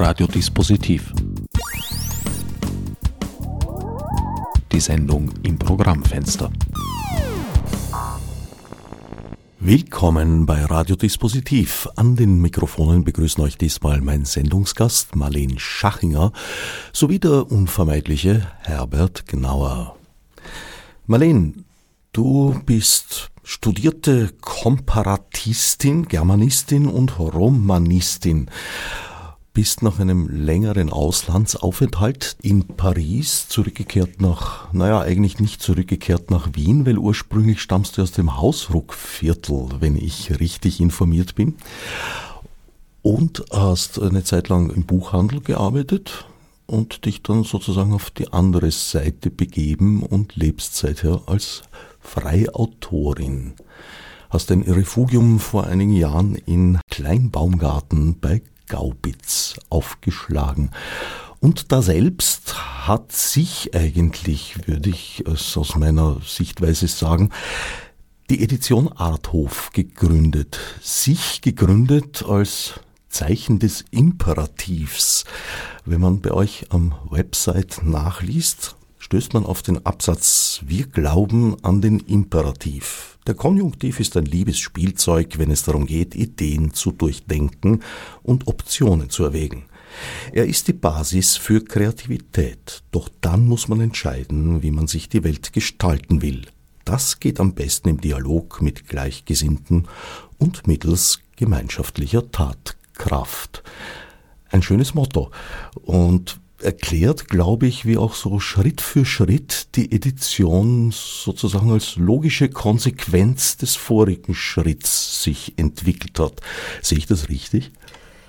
Radiodispositiv. Die Sendung im Programmfenster. Willkommen bei Radiodispositiv. An den Mikrofonen begrüßen euch diesmal mein Sendungsgast Marlene Schachinger sowie der unvermeidliche Herbert Gnauer. Marlene, du bist studierte Komparatistin, Germanistin und Romanistin bist nach einem längeren Auslandsaufenthalt in Paris zurückgekehrt nach, naja, eigentlich nicht zurückgekehrt nach Wien, weil ursprünglich stammst du aus dem Hausruckviertel, wenn ich richtig informiert bin. Und hast eine Zeit lang im Buchhandel gearbeitet und dich dann sozusagen auf die andere Seite begeben und lebst seither als Freiautorin. Hast ein Refugium vor einigen Jahren in Kleinbaumgarten bei Gaubitz aufgeschlagen. Und da selbst hat sich eigentlich, würde ich es aus meiner Sichtweise sagen, die Edition Arthof gegründet. Sich gegründet als Zeichen des Imperativs. Wenn man bei euch am Website nachliest, stößt man auf den Absatz Wir glauben an den Imperativ. Der Konjunktiv ist ein liebes Spielzeug, wenn es darum geht, Ideen zu durchdenken und Optionen zu erwägen. Er ist die Basis für Kreativität, doch dann muss man entscheiden, wie man sich die Welt gestalten will. Das geht am besten im Dialog mit Gleichgesinnten und mittels gemeinschaftlicher Tatkraft. Ein schönes Motto. Und erklärt, glaube ich, wie auch so Schritt für Schritt die Edition sozusagen als logische Konsequenz des vorigen Schritts sich entwickelt hat. Sehe ich das richtig?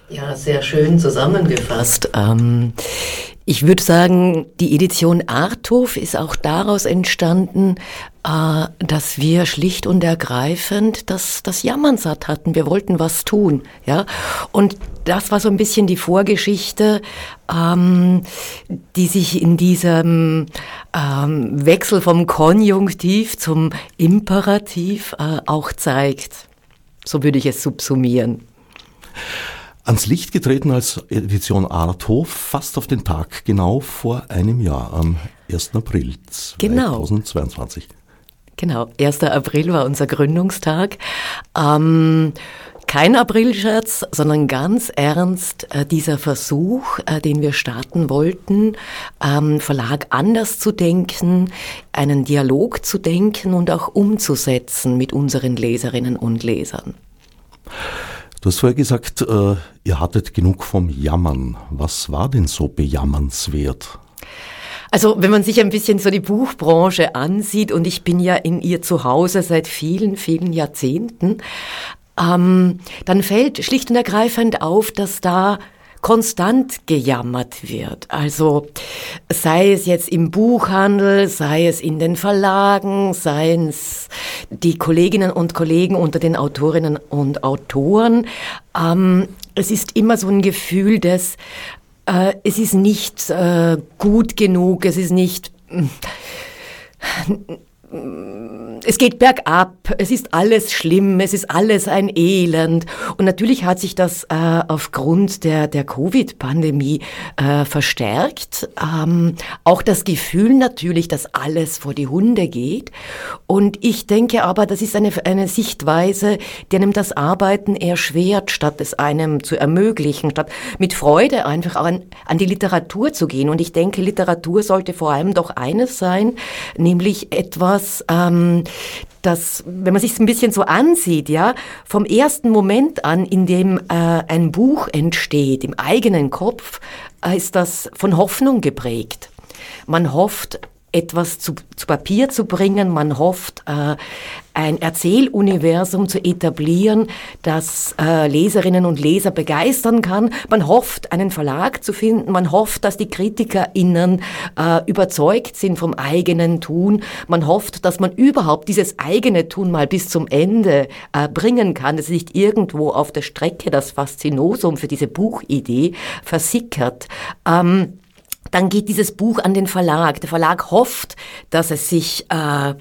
Ja, sehr schön zusammengefasst. Ähm, ich würde sagen, die Edition Arthof ist auch daraus entstanden, äh, dass wir schlicht und ergreifend das, das Jammern satt hatten. Wir wollten was tun, ja. Und das war so ein bisschen die Vorgeschichte, ähm, die sich in diesem ähm, Wechsel vom Konjunktiv zum Imperativ äh, auch zeigt. So würde ich es subsumieren. Ans Licht getreten als Edition Arthof fast auf den Tag genau vor einem Jahr, am 1. April 2022. Genau, 1. April war unser Gründungstag. Ähm, kein Aprilscherz, sondern ganz ernst äh, dieser Versuch, äh, den wir starten wollten, ähm, Verlag anders zu denken, einen Dialog zu denken und auch umzusetzen mit unseren Leserinnen und Lesern. Du hast vorher gesagt, äh, ihr hattet genug vom Jammern. Was war denn so bejammernswert? Also wenn man sich ein bisschen so die Buchbranche ansieht, und ich bin ja in ihr zu Hause seit vielen, vielen Jahrzehnten, ähm, dann fällt schlicht und ergreifend auf, dass da konstant gejammert wird. Also sei es jetzt im Buchhandel, sei es in den Verlagen, seien es die Kolleginnen und Kollegen unter den Autorinnen und Autoren. Ähm, es ist immer so ein Gefühl des, äh, es ist nicht äh, gut genug, es ist nicht es geht bergab, es ist alles schlimm, es ist alles ein Elend. Und natürlich hat sich das äh, aufgrund der, der Covid-Pandemie äh, verstärkt. Ähm, auch das Gefühl natürlich, dass alles vor die Hunde geht. Und ich denke aber, das ist eine, eine Sichtweise, die einem das Arbeiten erschwert, statt es einem zu ermöglichen, statt mit Freude einfach an, an die Literatur zu gehen. Und ich denke, Literatur sollte vor allem doch eines sein, nämlich etwas, ähm, dass, wenn man sich ein bisschen so ansieht, ja, vom ersten Moment an, in dem äh, ein Buch entsteht, im eigenen Kopf, äh, ist das von Hoffnung geprägt. Man hofft, etwas zu, zu Papier zu bringen. Man hofft, äh, ein Erzähluniversum zu etablieren, das äh, Leserinnen und Leser begeistern kann. Man hofft, einen Verlag zu finden. Man hofft, dass die KritikerInnen äh, überzeugt sind vom eigenen Tun. Man hofft, dass man überhaupt dieses eigene Tun mal bis zum Ende bringen kann, dass nicht irgendwo auf der Strecke das Faszinosum für diese Buchidee versickert. Ähm, dann geht dieses Buch an den Verlag. Der Verlag hofft, dass es sich äh,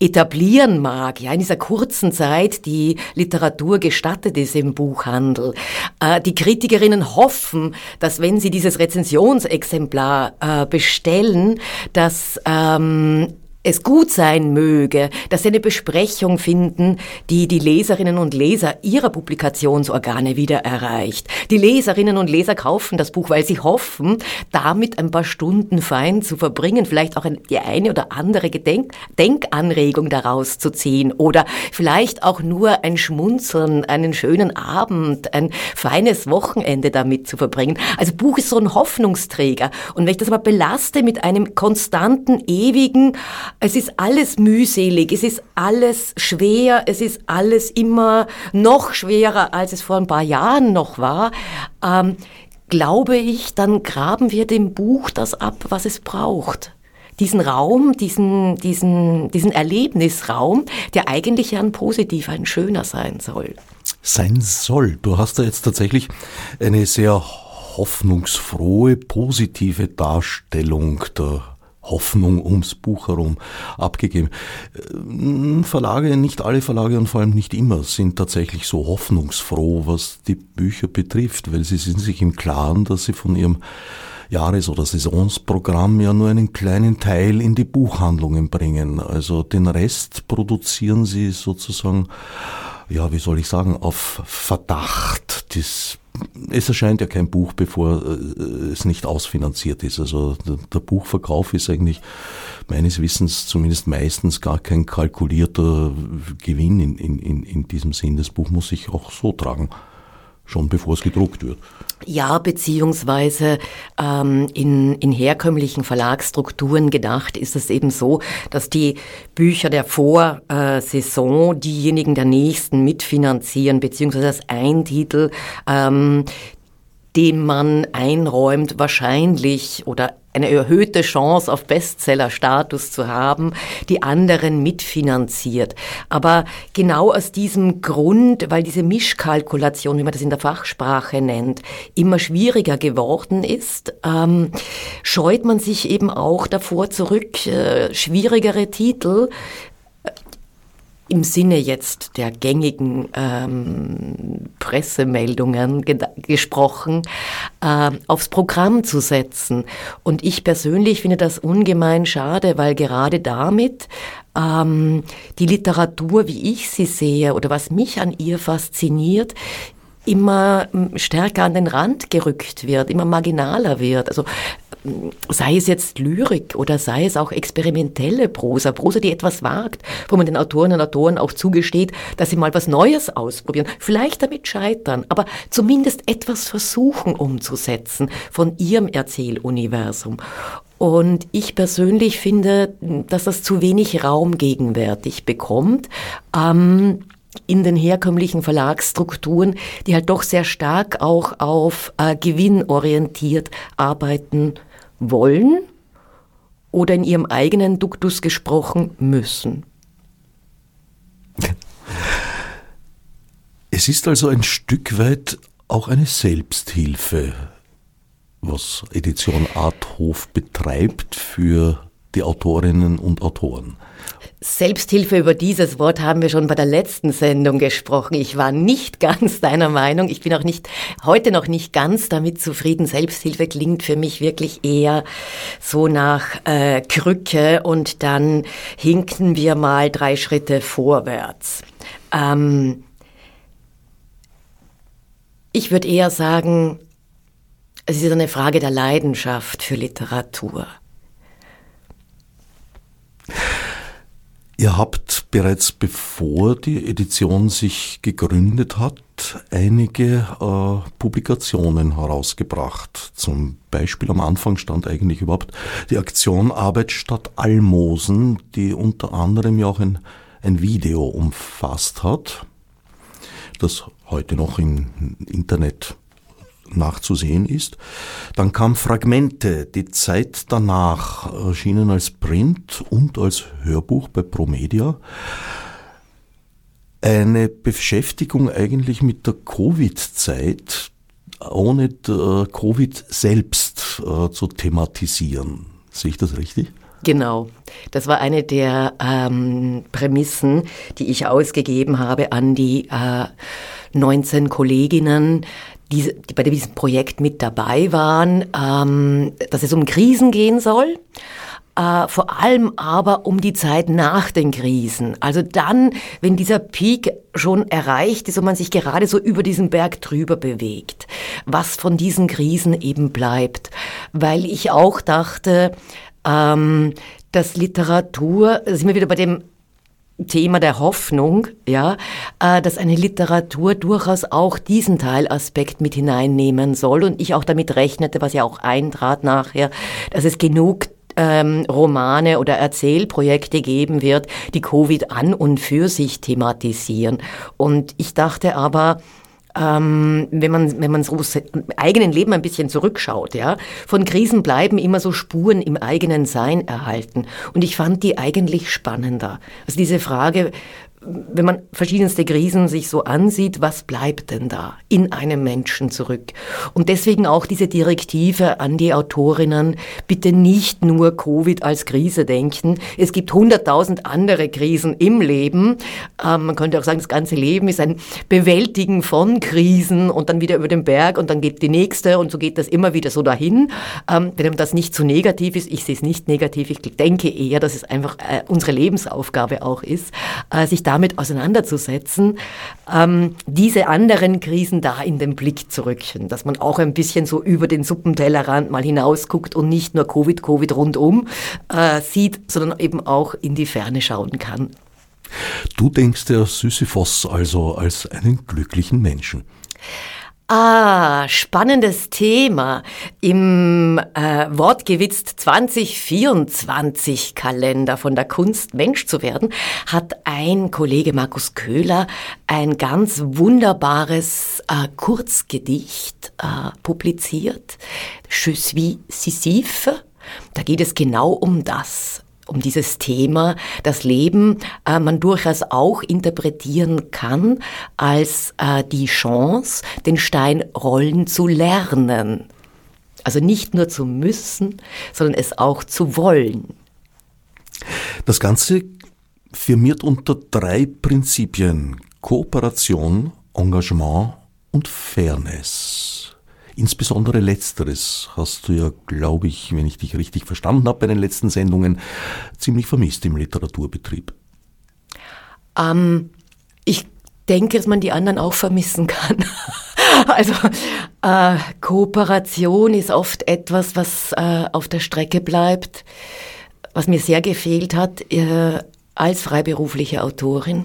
etablieren mag, ja, in dieser kurzen Zeit, die Literatur gestattet ist im Buchhandel. Äh, die Kritikerinnen hoffen, dass wenn sie dieses Rezensionsexemplar äh, bestellen, dass ähm, es gut sein möge, dass sie eine Besprechung finden, die die Leserinnen und Leser ihrer Publikationsorgane wieder erreicht. Die Leserinnen und Leser kaufen das Buch, weil sie hoffen, damit ein paar Stunden fein zu verbringen, vielleicht auch die eine oder andere Gedenk Denkanregung daraus zu ziehen oder vielleicht auch nur ein Schmunzeln, einen schönen Abend, ein feines Wochenende damit zu verbringen. Also Buch ist so ein Hoffnungsträger. Und wenn ich das aber belaste mit einem konstanten, ewigen, es ist alles mühselig, es ist alles schwer, es ist alles immer noch schwerer, als es vor ein paar Jahren noch war. Ähm, glaube ich, dann graben wir dem Buch das ab, was es braucht diesen Raum, diesen, diesen, diesen Erlebnisraum, der eigentlich ja ein positiver, ein schöner sein soll. Sein soll. Du hast da jetzt tatsächlich eine sehr hoffnungsfrohe, positive Darstellung der Hoffnung ums Buch herum abgegeben. Äh, Verlage, nicht alle Verlage und vor allem nicht immer sind tatsächlich so hoffnungsfroh, was die Bücher betrifft, weil sie sind sich im Klaren, dass sie von ihrem Jahres- oder Saisonsprogramm ja nur einen kleinen Teil in die Buchhandlungen bringen. Also den Rest produzieren sie sozusagen, ja, wie soll ich sagen, auf Verdacht. Das es erscheint ja kein Buch, bevor äh, es nicht ausfinanziert ist. Also der, Buchverkauf ist eigentlich meines Wissens zumindest meistens gar kein kalkulierter Gewinn in, in, in diesem Sinn. Das Buch muss sich auch so tragen schon bevor es gedruckt wird. Ja, beziehungsweise ähm, in, in herkömmlichen Verlagsstrukturen gedacht ist es eben so, dass die Bücher der Vorsaison diejenigen der nächsten mitfinanzieren, beziehungsweise dass ein Titel ähm, dem man einräumt, wahrscheinlich oder eine erhöhte Chance auf Bestseller-Status zu haben, die anderen mitfinanziert. Aber genau aus diesem Grund, weil diese Mischkalkulation, wie man das in der Fachsprache nennt, immer schwieriger geworden ist, ähm, scheut man sich eben auch davor zurück, äh, schwierigere Titel im Sinne jetzt der gängigen ähm, Pressemeldungen ge gesprochen, äh, aufs Programm zu setzen. Und ich persönlich finde das ungemein schade, weil gerade damit ähm, die Literatur, wie ich sie sehe oder was mich an ihr fasziniert, immer stärker an den Rand gerückt wird, immer marginaler wird. Also sei es jetzt Lyrik oder sei es auch experimentelle Prosa, Prosa, die etwas wagt, wo man den Autoren und Autoren auch zugesteht, dass sie mal was Neues ausprobieren, vielleicht damit scheitern, aber zumindest etwas versuchen umzusetzen von ihrem Erzähluniversum. Und ich persönlich finde, dass das zu wenig Raum gegenwärtig bekommt. Ähm, in den herkömmlichen Verlagsstrukturen, die halt doch sehr stark auch auf äh, gewinnorientiert arbeiten wollen oder in ihrem eigenen Duktus gesprochen müssen. Es ist also ein Stück weit auch eine Selbsthilfe, was Edition Arthof betreibt für die Autorinnen und Autoren. Selbsthilfe, über dieses Wort haben wir schon bei der letzten Sendung gesprochen. Ich war nicht ganz deiner Meinung. Ich bin auch nicht, heute noch nicht ganz damit zufrieden. Selbsthilfe klingt für mich wirklich eher so nach äh, Krücke und dann hinken wir mal drei Schritte vorwärts. Ähm, ich würde eher sagen, es ist eine Frage der Leidenschaft für Literatur. Ihr habt bereits bevor die Edition sich gegründet hat, einige äh, Publikationen herausgebracht. Zum Beispiel am Anfang stand eigentlich überhaupt die Aktion Arbeit statt Almosen, die unter anderem ja auch ein, ein Video umfasst hat, das heute noch im Internet nachzusehen ist. Dann kam Fragmente, die Zeit danach erschienen als Print und als Hörbuch bei Promedia. Eine Beschäftigung eigentlich mit der Covid-Zeit, ohne Covid selbst äh, zu thematisieren. Sehe ich das richtig? Genau. Das war eine der ähm, Prämissen, die ich ausgegeben habe an die äh, 19 Kolleginnen, die, die bei diesem Projekt mit dabei waren, ähm, dass es um Krisen gehen soll. Äh, vor allem aber um die Zeit nach den Krisen. Also dann, wenn dieser Peak schon erreicht ist und man sich gerade so über diesen Berg drüber bewegt, was von diesen Krisen eben bleibt. Weil ich auch dachte, ähm, dass Literatur, da sind wir wieder bei dem Thema der Hoffnung, ja, äh, dass eine Literatur durchaus auch diesen Teilaspekt mit hineinnehmen soll und ich auch damit rechnete, was ja auch eintrat nachher, dass es genug ähm, Romane oder Erzählprojekte geben wird, die Covid an und für sich thematisieren. Und ich dachte aber, ähm, wenn man wenn man so im eigenen Leben ein bisschen zurückschaut, ja, von Krisen bleiben immer so Spuren im eigenen Sein erhalten. Und ich fand die eigentlich spannender. Also diese Frage, wenn man verschiedenste Krisen sich so ansieht, was bleibt denn da in einem Menschen zurück? Und deswegen auch diese Direktive an die Autorinnen, bitte nicht nur Covid als Krise denken. Es gibt hunderttausend andere Krisen im Leben. Ähm, man könnte auch sagen, das ganze Leben ist ein Bewältigen von Krisen und dann wieder über den Berg und dann geht die nächste und so geht das immer wieder so dahin. Ähm, wenn das nicht zu negativ ist, ich sehe es nicht negativ, ich denke eher, dass es einfach äh, unsere Lebensaufgabe auch ist, äh, sich damit auseinanderzusetzen, ähm, diese anderen Krisen da in den Blick zu rücken, dass man auch ein bisschen so über den Suppentellerrand mal hinausguckt und nicht nur Covid, Covid rundum äh, sieht, sondern eben auch in die Ferne schauen kann. Du denkst der Sisyphos also als einen glücklichen Menschen. Ah, spannendes Thema. Im äh, Wortgewitzt 2024 Kalender von der Kunst Mensch zu werden, hat ein Kollege Markus Köhler ein ganz wunderbares äh, Kurzgedicht äh, publiziert. Je suis Sisyphe. Da geht es genau um das um dieses Thema, das Leben äh, man durchaus auch interpretieren kann als äh, die Chance, den Stein rollen zu lernen. Also nicht nur zu müssen, sondern es auch zu wollen. Das Ganze firmiert unter drei Prinzipien Kooperation, Engagement und Fairness. Insbesondere letzteres hast du ja, glaube ich, wenn ich dich richtig verstanden habe bei den letzten Sendungen, ziemlich vermisst im Literaturbetrieb. Ähm, ich denke, dass man die anderen auch vermissen kann. also äh, Kooperation ist oft etwas, was äh, auf der Strecke bleibt, was mir sehr gefehlt hat äh, als freiberufliche Autorin.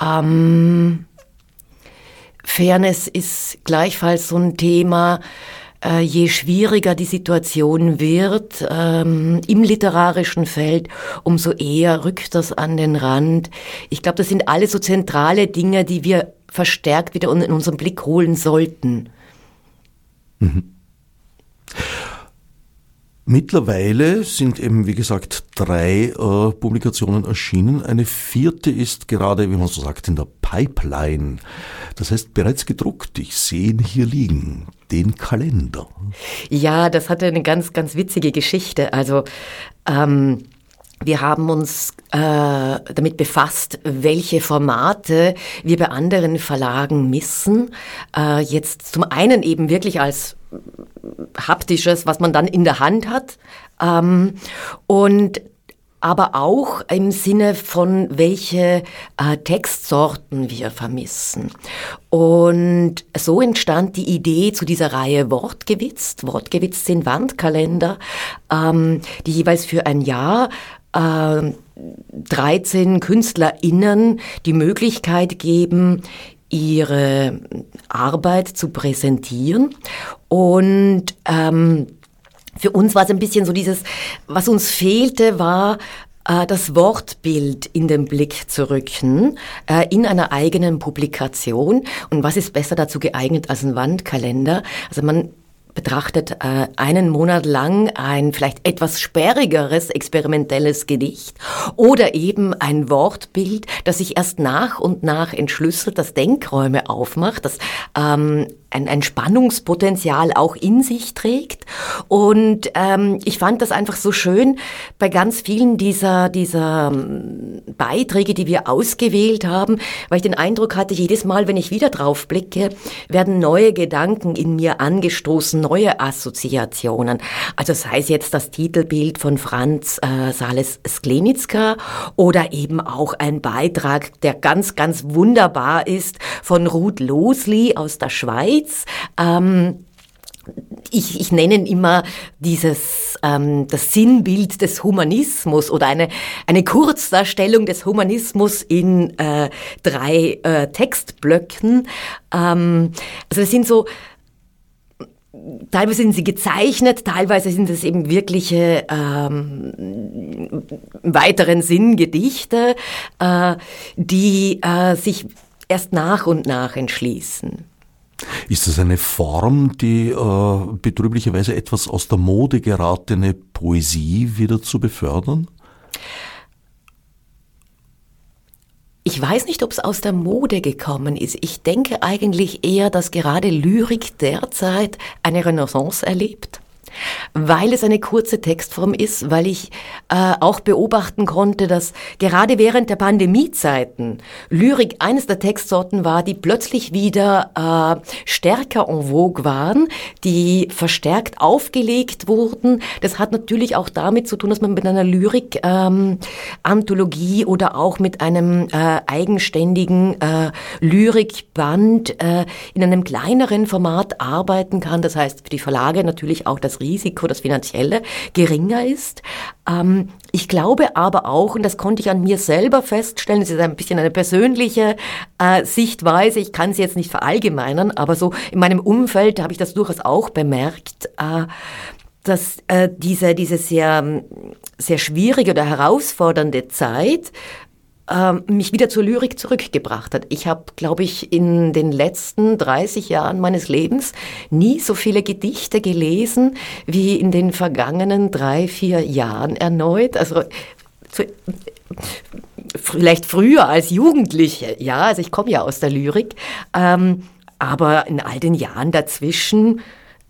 Ähm, Fairness ist gleichfalls so ein Thema, äh, je schwieriger die Situation wird ähm, im literarischen Feld, umso eher rückt das an den Rand. Ich glaube, das sind alle so zentrale Dinge, die wir verstärkt wieder in unseren Blick holen sollten. Mhm. Mittlerweile sind eben, wie gesagt, drei äh, Publikationen erschienen. Eine vierte ist gerade, wie man so sagt, in der Pipeline. Das heißt, bereits gedruckt. Ich sehe ihn hier liegen. Den Kalender. Ja, das hatte eine ganz, ganz witzige Geschichte. Also, ähm, wir haben uns äh, damit befasst, welche Formate wir bei anderen Verlagen missen. Äh, jetzt zum einen eben wirklich als haptisches, was man dann in der Hand hat. Ähm, und aber auch im Sinne von, welche äh, Textsorten wir vermissen. Und so entstand die Idee zu dieser Reihe Wortgewitzt. Wortgewitzt sind Wandkalender, ähm, die jeweils für ein Jahr äh, 13 KünstlerInnen die Möglichkeit geben, ihre Arbeit zu präsentieren. Und ähm, für uns war es ein bisschen so dieses, was uns fehlte, war äh, das Wortbild in den Blick zu rücken äh, in einer eigenen Publikation. Und was ist besser dazu geeignet als ein Wandkalender? Also man betrachtet äh, einen Monat lang ein vielleicht etwas sperrigeres experimentelles Gedicht oder eben ein Wortbild, das sich erst nach und nach entschlüsselt, das Denkräume aufmacht, das ähm, ein, ein Spannungspotenzial auch in sich trägt. Und ähm, ich fand das einfach so schön bei ganz vielen dieser, dieser ähm, Beiträge, die wir ausgewählt haben, weil ich den Eindruck hatte, jedes Mal, wenn ich wieder drauf blicke, werden neue Gedanken in mir angestoßen, neue Assoziationen. Also sei es jetzt das Titelbild von Franz äh, Sales Sklenitzka oder eben auch ein Beitrag, der ganz, ganz wunderbar ist von Ruth Losli aus der Schweiz. Ähm, ich, ich nenne immer dieses ähm, das Sinnbild des Humanismus oder eine eine Kurzdarstellung des Humanismus in äh, drei äh, Textblöcken. Ähm, also das sind so Teilweise sind sie gezeichnet, teilweise sind es eben wirkliche ähm, weiteren Sinn Gedichte, äh, die äh, sich erst nach und nach entschließen. Ist das eine Form, die äh, betrüblicherweise etwas aus der Mode geratene Poesie wieder zu befördern? Ich weiß nicht, ob es aus der Mode gekommen ist. Ich denke eigentlich eher, dass gerade Lyrik derzeit eine Renaissance erlebt weil es eine kurze Textform ist, weil ich äh, auch beobachten konnte, dass gerade während der Pandemiezeiten Lyrik eines der Textsorten war, die plötzlich wieder äh, stärker en vogue waren, die verstärkt aufgelegt wurden. Das hat natürlich auch damit zu tun, dass man mit einer Lyrik ähm, oder auch mit einem äh, eigenständigen äh, Lyrikband äh, in einem kleineren Format arbeiten kann. Das heißt für die Verlage natürlich auch das Risiko, das finanzielle, geringer ist. Ähm, ich glaube aber auch, und das konnte ich an mir selber feststellen, das ist ein bisschen eine persönliche äh, Sichtweise, ich kann sie jetzt nicht verallgemeinern, aber so in meinem Umfeld habe ich das durchaus auch bemerkt, äh, dass äh, diese, diese sehr, sehr schwierige oder herausfordernde Zeit mich wieder zur Lyrik zurückgebracht hat. Ich habe, glaube ich, in den letzten 30 Jahren meines Lebens nie so viele Gedichte gelesen wie in den vergangenen drei, vier Jahren erneut. Also vielleicht früher als Jugendliche, ja, also ich komme ja aus der Lyrik, ähm, aber in all den Jahren dazwischen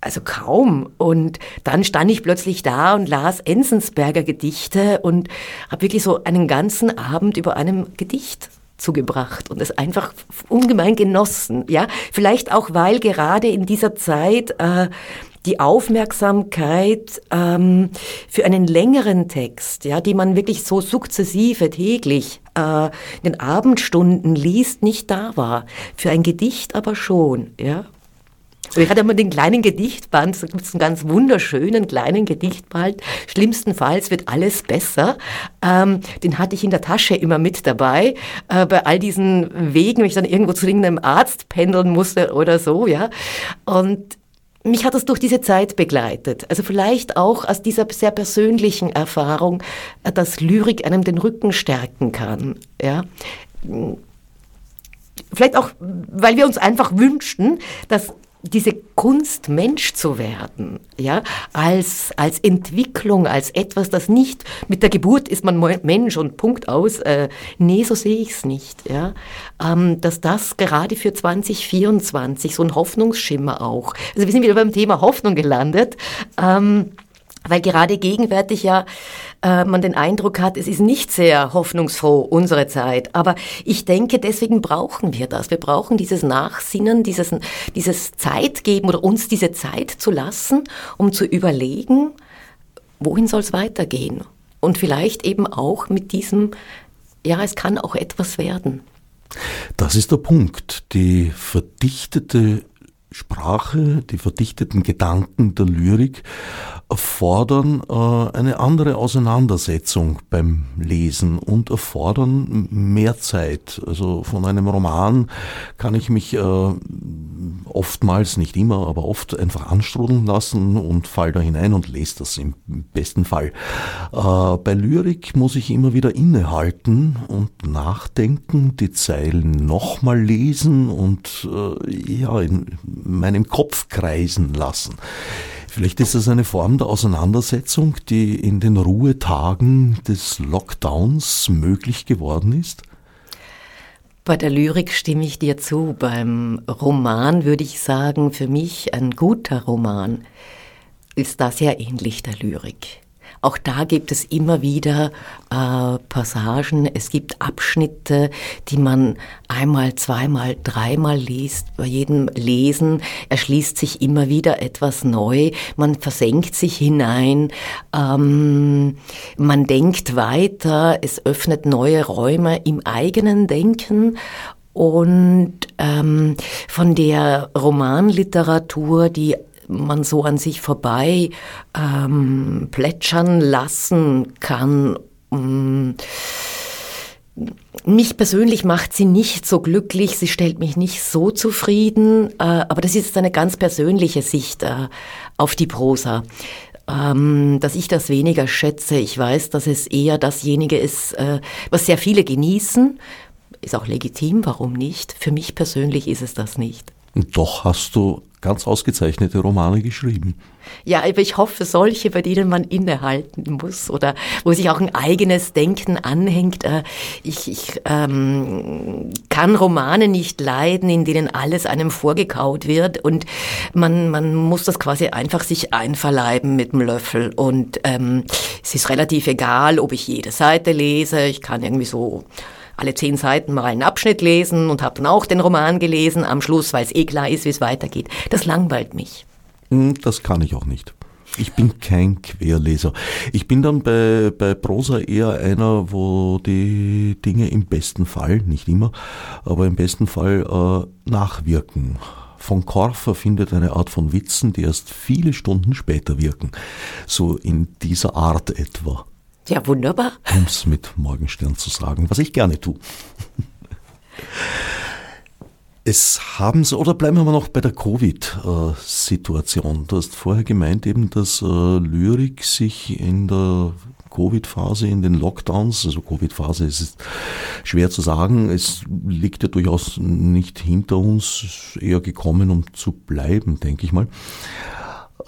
also kaum. Und dann stand ich plötzlich da und las Enzensberger Gedichte und habe wirklich so einen ganzen Abend über einem Gedicht zugebracht und es einfach ungemein genossen. Ja, vielleicht auch, weil gerade in dieser Zeit äh, die Aufmerksamkeit ähm, für einen längeren Text, ja, die man wirklich so sukzessive täglich äh, in den Abendstunden liest, nicht da war. Für ein Gedicht aber schon, ja. Und ich hatte immer den kleinen Gedichtband, da gibt es einen ganz wunderschönen kleinen Gedichtband, schlimmstenfalls wird alles besser. Ähm, den hatte ich in der Tasche immer mit dabei, äh, bei all diesen Wegen, wenn ich dann irgendwo zu irgendeinem Arzt pendeln musste oder so, ja. Und mich hat das durch diese Zeit begleitet. Also vielleicht auch aus dieser sehr persönlichen Erfahrung, äh, dass Lyrik einem den Rücken stärken kann, ja vielleicht auch, weil wir uns einfach wünschten, dass diese Kunst, Mensch zu werden, ja, als, als Entwicklung, als etwas, das nicht mit der Geburt ist man Mensch und Punkt aus. Äh, nee, so sehe ich es nicht, ja. Ähm, dass das gerade für 2024 so ein Hoffnungsschimmer auch. Also wir sind wieder beim Thema Hoffnung gelandet. Ähm, weil gerade gegenwärtig ja äh, man den Eindruck hat, es ist nicht sehr hoffnungsfroh, unsere Zeit. Aber ich denke, deswegen brauchen wir das. Wir brauchen dieses Nachsinnen, dieses, dieses Zeitgeben oder uns diese Zeit zu lassen, um zu überlegen, wohin soll es weitergehen? Und vielleicht eben auch mit diesem, ja, es kann auch etwas werden. Das ist der Punkt. Die verdichtete Sprache, die verdichteten Gedanken der Lyrik erfordern äh, eine andere Auseinandersetzung beim Lesen und erfordern mehr Zeit. Also von einem Roman kann ich mich äh, oftmals, nicht immer, aber oft einfach anstrudeln lassen und fall da hinein und lese das im besten Fall. Äh, bei Lyrik muss ich immer wieder innehalten und nachdenken, die Zeilen nochmal lesen und ja, in meinem Kopf kreisen lassen. Vielleicht ist es eine Form der Auseinandersetzung, die in den Ruhetagen des Lockdowns möglich geworden ist? Bei der Lyrik stimme ich dir zu. Beim Roman würde ich sagen, für mich ein guter Roman ist das ja ähnlich der Lyrik. Auch da gibt es immer wieder äh, Passagen, es gibt Abschnitte, die man einmal, zweimal, dreimal liest. Bei jedem Lesen erschließt sich immer wieder etwas neu. Man versenkt sich hinein, ähm, man denkt weiter, es öffnet neue Räume im eigenen Denken und ähm, von der Romanliteratur, die man so an sich vorbei ähm, plätschern lassen kann. Mm. Mich persönlich macht sie nicht so glücklich, sie stellt mich nicht so zufrieden, äh, aber das ist eine ganz persönliche Sicht äh, auf die Prosa. Ähm, dass ich das weniger schätze. Ich weiß, dass es eher dasjenige ist, äh, was sehr viele genießen. Ist auch legitim, warum nicht? Für mich persönlich ist es das nicht. Und doch hast du ganz ausgezeichnete Romane geschrieben. Ja, aber ich hoffe, solche, bei denen man innehalten muss oder wo sich auch ein eigenes Denken anhängt. Äh, ich, ich ähm, kann Romane nicht leiden, in denen alles einem vorgekaut wird und man, man muss das quasi einfach sich einverleiben mit dem Löffel. Und ähm, es ist relativ egal, ob ich jede Seite lese. Ich kann irgendwie so alle zehn Seiten mal einen Abschnitt lesen und habe dann auch den Roman gelesen am Schluss, weil es eh klar ist, wie es weitergeht. Das langweilt mich. Hm, das kann ich auch nicht. Ich bin kein Querleser. Ich bin dann bei, bei Prosa eher einer, wo die Dinge im besten Fall, nicht immer, aber im besten Fall äh, nachwirken. Von Korfer findet eine Art von Witzen, die erst viele Stunden später wirken. So in dieser Art etwa. Ja, wunderbar. Um es mit Morgenstern zu sagen, was ich gerne tue. Es haben Sie, oder bleiben wir mal noch bei der Covid-Situation. Du hast vorher gemeint eben, dass äh, Lyrik sich in der Covid-Phase, in den Lockdowns, also Covid-Phase ist schwer zu sagen, es liegt ja durchaus nicht hinter uns, eher gekommen, um zu bleiben, denke ich mal.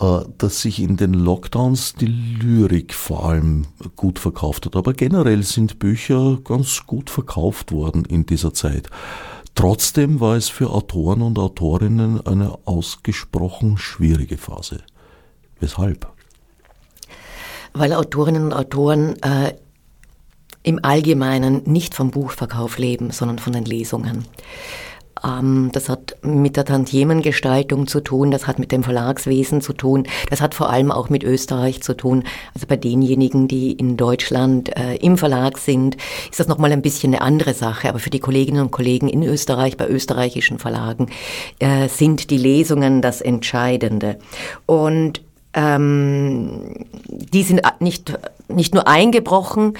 Äh, dass sich in den Lockdowns die Lyrik vor allem gut verkauft hat. Aber generell sind Bücher ganz gut verkauft worden in dieser Zeit. Trotzdem war es für Autoren und Autorinnen eine ausgesprochen schwierige Phase. Weshalb? Weil Autorinnen und Autoren äh, im Allgemeinen nicht vom Buchverkauf leben, sondern von den Lesungen. Ähm, das hat mit der Tantiemengestaltung zu tun, das hat mit dem Verlagswesen zu tun, das hat vor allem auch mit Österreich zu tun. Also bei denjenigen, die in Deutschland äh, im Verlag sind, ist das nochmal ein bisschen eine andere Sache. Aber für die Kolleginnen und Kollegen in Österreich, bei österreichischen Verlagen, äh, sind die Lesungen das Entscheidende. Und ähm, die sind nicht, nicht nur eingebrochen,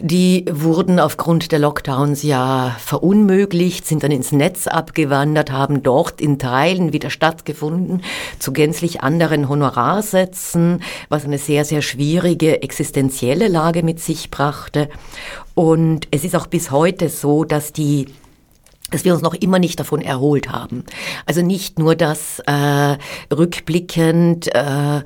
die wurden aufgrund der Lockdowns ja verunmöglicht, sind dann ins Netz abgewandert, haben dort in Teilen wieder stattgefunden, zu gänzlich anderen Honorarsätzen, was eine sehr, sehr schwierige existenzielle Lage mit sich brachte. Und es ist auch bis heute so, dass die dass wir uns noch immer nicht davon erholt haben. Also nicht nur, dass äh, rückblickend äh,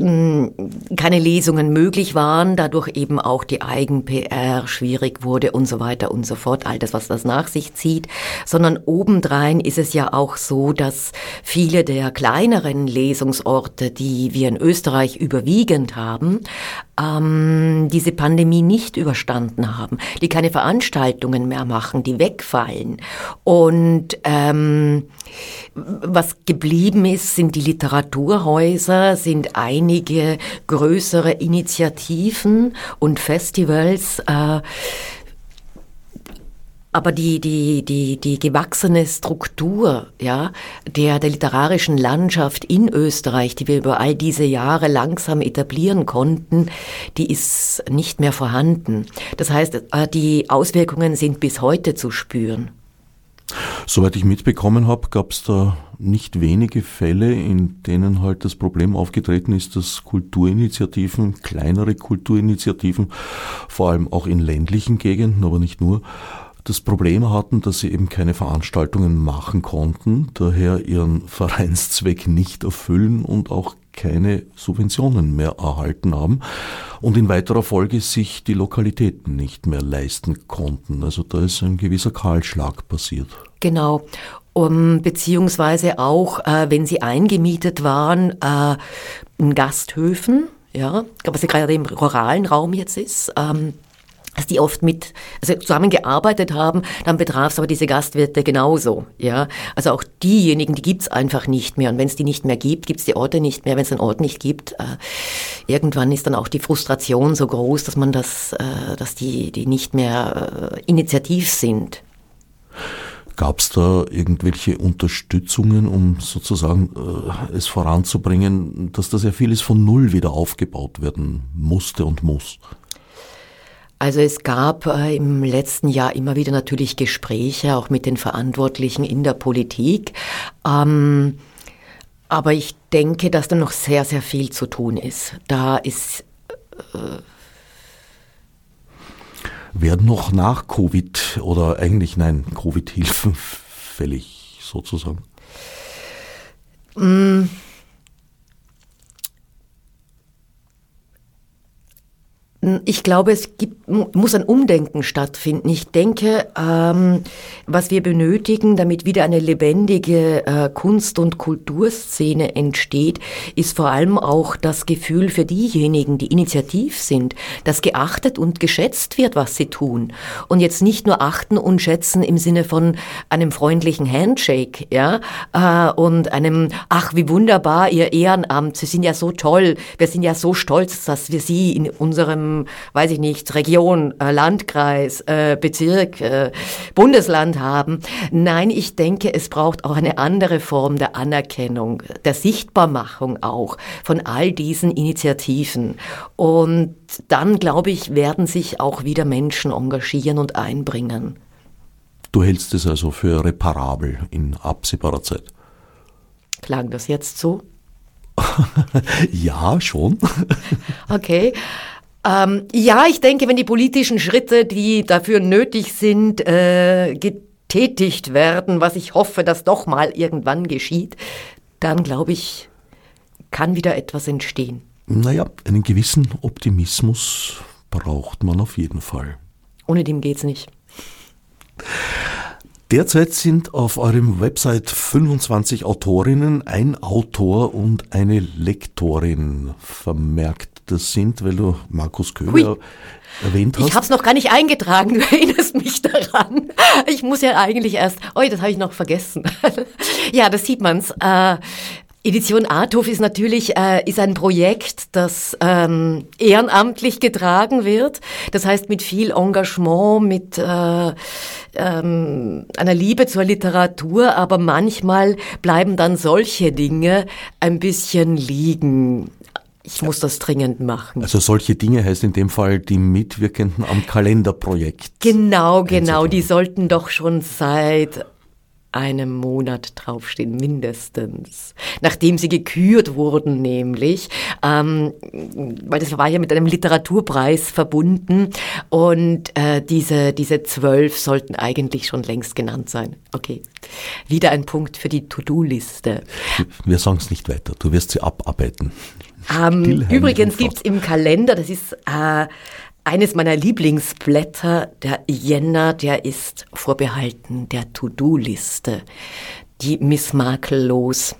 keine Lesungen möglich waren, dadurch eben auch die Eigen-PR schwierig wurde und so weiter und so fort, all das, was das nach sich zieht, sondern obendrein ist es ja auch so, dass viele der kleineren Lesungsorte, die wir in Österreich überwiegend haben, ähm, diese Pandemie nicht überstanden haben, die keine Veranstaltungen mehr machen, die wegfallen. Und ähm, was geblieben ist, sind die Literaturhäuser, sind einige größere Initiativen und Festivals. Äh, aber die, die, die, die gewachsene Struktur ja, der, der literarischen Landschaft in Österreich, die wir über all diese Jahre langsam etablieren konnten, die ist nicht mehr vorhanden. Das heißt, äh, die Auswirkungen sind bis heute zu spüren. Soweit ich mitbekommen habe, gab es da nicht wenige Fälle, in denen halt das Problem aufgetreten ist, dass Kulturinitiativen, kleinere Kulturinitiativen, vor allem auch in ländlichen Gegenden, aber nicht nur, das Problem hatten, dass sie eben keine Veranstaltungen machen konnten, daher ihren Vereinszweck nicht erfüllen und auch keine Subventionen mehr erhalten haben und in weiterer Folge sich die Lokalitäten nicht mehr leisten konnten. Also da ist ein gewisser Kahlschlag passiert. Genau. Um, beziehungsweise auch, äh, wenn sie eingemietet waren, äh, in Gasthöfen, ja, was ja gerade im ruralen Raum jetzt ist, ähm, dass die oft mit, also zusammengearbeitet haben, dann betraf es aber diese Gastwirte genauso, ja. Also auch diejenigen, die gibt's einfach nicht mehr. Und wenn es die nicht mehr gibt, gibt's die Orte nicht mehr. Wenn es einen Ort nicht gibt, äh, irgendwann ist dann auch die Frustration so groß, dass man das, äh, dass die, die nicht mehr äh, initiativ sind. Gab es da irgendwelche Unterstützungen, um sozusagen äh, es voranzubringen, dass das ja vieles von Null wieder aufgebaut werden musste und muss? Also es gab äh, im letzten Jahr immer wieder natürlich Gespräche, auch mit den Verantwortlichen in der Politik. Ähm, aber ich denke, dass da noch sehr, sehr viel zu tun ist. Da ist... Äh, Werden noch nach Covid oder eigentlich nein, Covid-Hilfen fällig sozusagen? Mm. Ich glaube, es gibt, muss ein Umdenken stattfinden. Ich denke, ähm, was wir benötigen, damit wieder eine lebendige äh, Kunst- und Kulturszene entsteht, ist vor allem auch das Gefühl für diejenigen, die initiativ sind, dass geachtet und geschätzt wird, was sie tun. Und jetzt nicht nur achten und schätzen im Sinne von einem freundlichen Handshake, ja, äh, und einem, ach, wie wunderbar, Ihr Ehrenamt, Sie sind ja so toll, wir sind ja so stolz, dass wir Sie in unserem weiß ich nicht, Region, äh, Landkreis, äh, Bezirk, äh, Bundesland haben. Nein, ich denke, es braucht auch eine andere Form der Anerkennung, der Sichtbarmachung auch von all diesen Initiativen. Und dann, glaube ich, werden sich auch wieder Menschen engagieren und einbringen. Du hältst es also für reparabel in absehbarer Zeit. Klang das jetzt so? ja, schon. okay. Ähm, ja, ich denke, wenn die politischen Schritte, die dafür nötig sind, äh, getätigt werden, was ich hoffe, dass doch mal irgendwann geschieht, dann glaube ich, kann wieder etwas entstehen. Naja, einen gewissen Optimismus braucht man auf jeden Fall. Ohne dem geht's nicht. Derzeit sind auf eurem Website 25 Autorinnen, ein Autor und eine Lektorin vermerkt das sind, weil du Markus Köhler Hui. erwähnt hast. Ich habe es noch gar nicht eingetragen, du erinnerst mich daran. Ich muss ja eigentlich erst, oh, das habe ich noch vergessen. ja, das sieht man's. Äh, Edition Arthof ist natürlich äh, ist ein Projekt, das ähm, ehrenamtlich getragen wird. Das heißt mit viel Engagement, mit äh, ähm, einer Liebe zur Literatur, aber manchmal bleiben dann solche Dinge ein bisschen liegen. Ich muss das dringend machen. Also solche Dinge heißt in dem Fall die Mitwirkenden am Kalenderprojekt. Genau, genau. Die sollten doch schon seit einem Monat draufstehen, mindestens. Nachdem sie gekürt wurden, nämlich, ähm, weil das war ja mit einem Literaturpreis verbunden und äh, diese, diese zwölf sollten eigentlich schon längst genannt sein. Okay, wieder ein Punkt für die To-Do-Liste. Wir sagen es nicht weiter, du wirst sie abarbeiten. Ähm, übrigens gibt's im Kalender, das ist äh, eines meiner Lieblingsblätter, der Jänner, der ist vorbehalten der To-Do-Liste. Die Miss Makellos,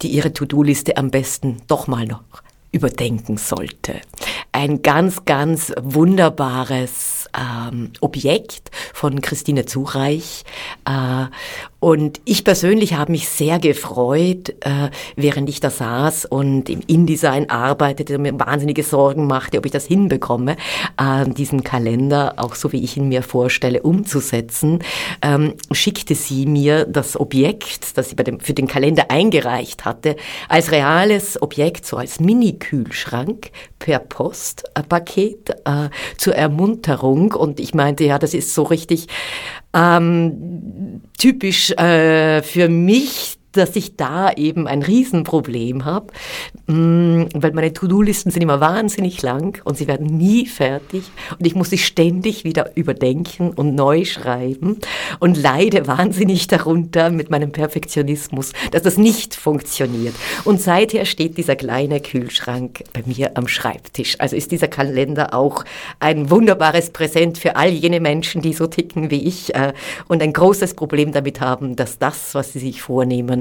die ihre To-Do-Liste am besten doch mal noch überdenken sollte. Ein ganz, ganz wunderbares ähm, Objekt von Christine Zureich. Äh, und ich persönlich habe mich sehr gefreut, äh, während ich da saß und im InDesign arbeitete und mir wahnsinnige Sorgen machte, ob ich das hinbekomme, äh, diesen Kalender, auch so wie ich ihn mir vorstelle, umzusetzen, ähm, schickte sie mir das Objekt, das sie für den Kalender eingereicht hatte, als reales Objekt, so als Mini-Kühlschrank per Postpaket äh, zur Ermunterung. Und ich meinte, ja, das ist so richtig ähm, typisch äh, für mich, dass ich da eben ein Riesenproblem habe, mm, weil meine To-Do-Listen sind immer wahnsinnig lang und sie werden nie fertig und ich muss sie ständig wieder überdenken und neu schreiben und leide wahnsinnig darunter mit meinem Perfektionismus, dass das nicht funktioniert. Und seither steht dieser kleine Kühlschrank bei mir am Schreibtisch. Also ist dieser Kalender auch ein wunderbares Präsent für all jene Menschen, die so ticken wie ich äh, und ein großes Problem damit haben, dass das, was sie sich vornehmen,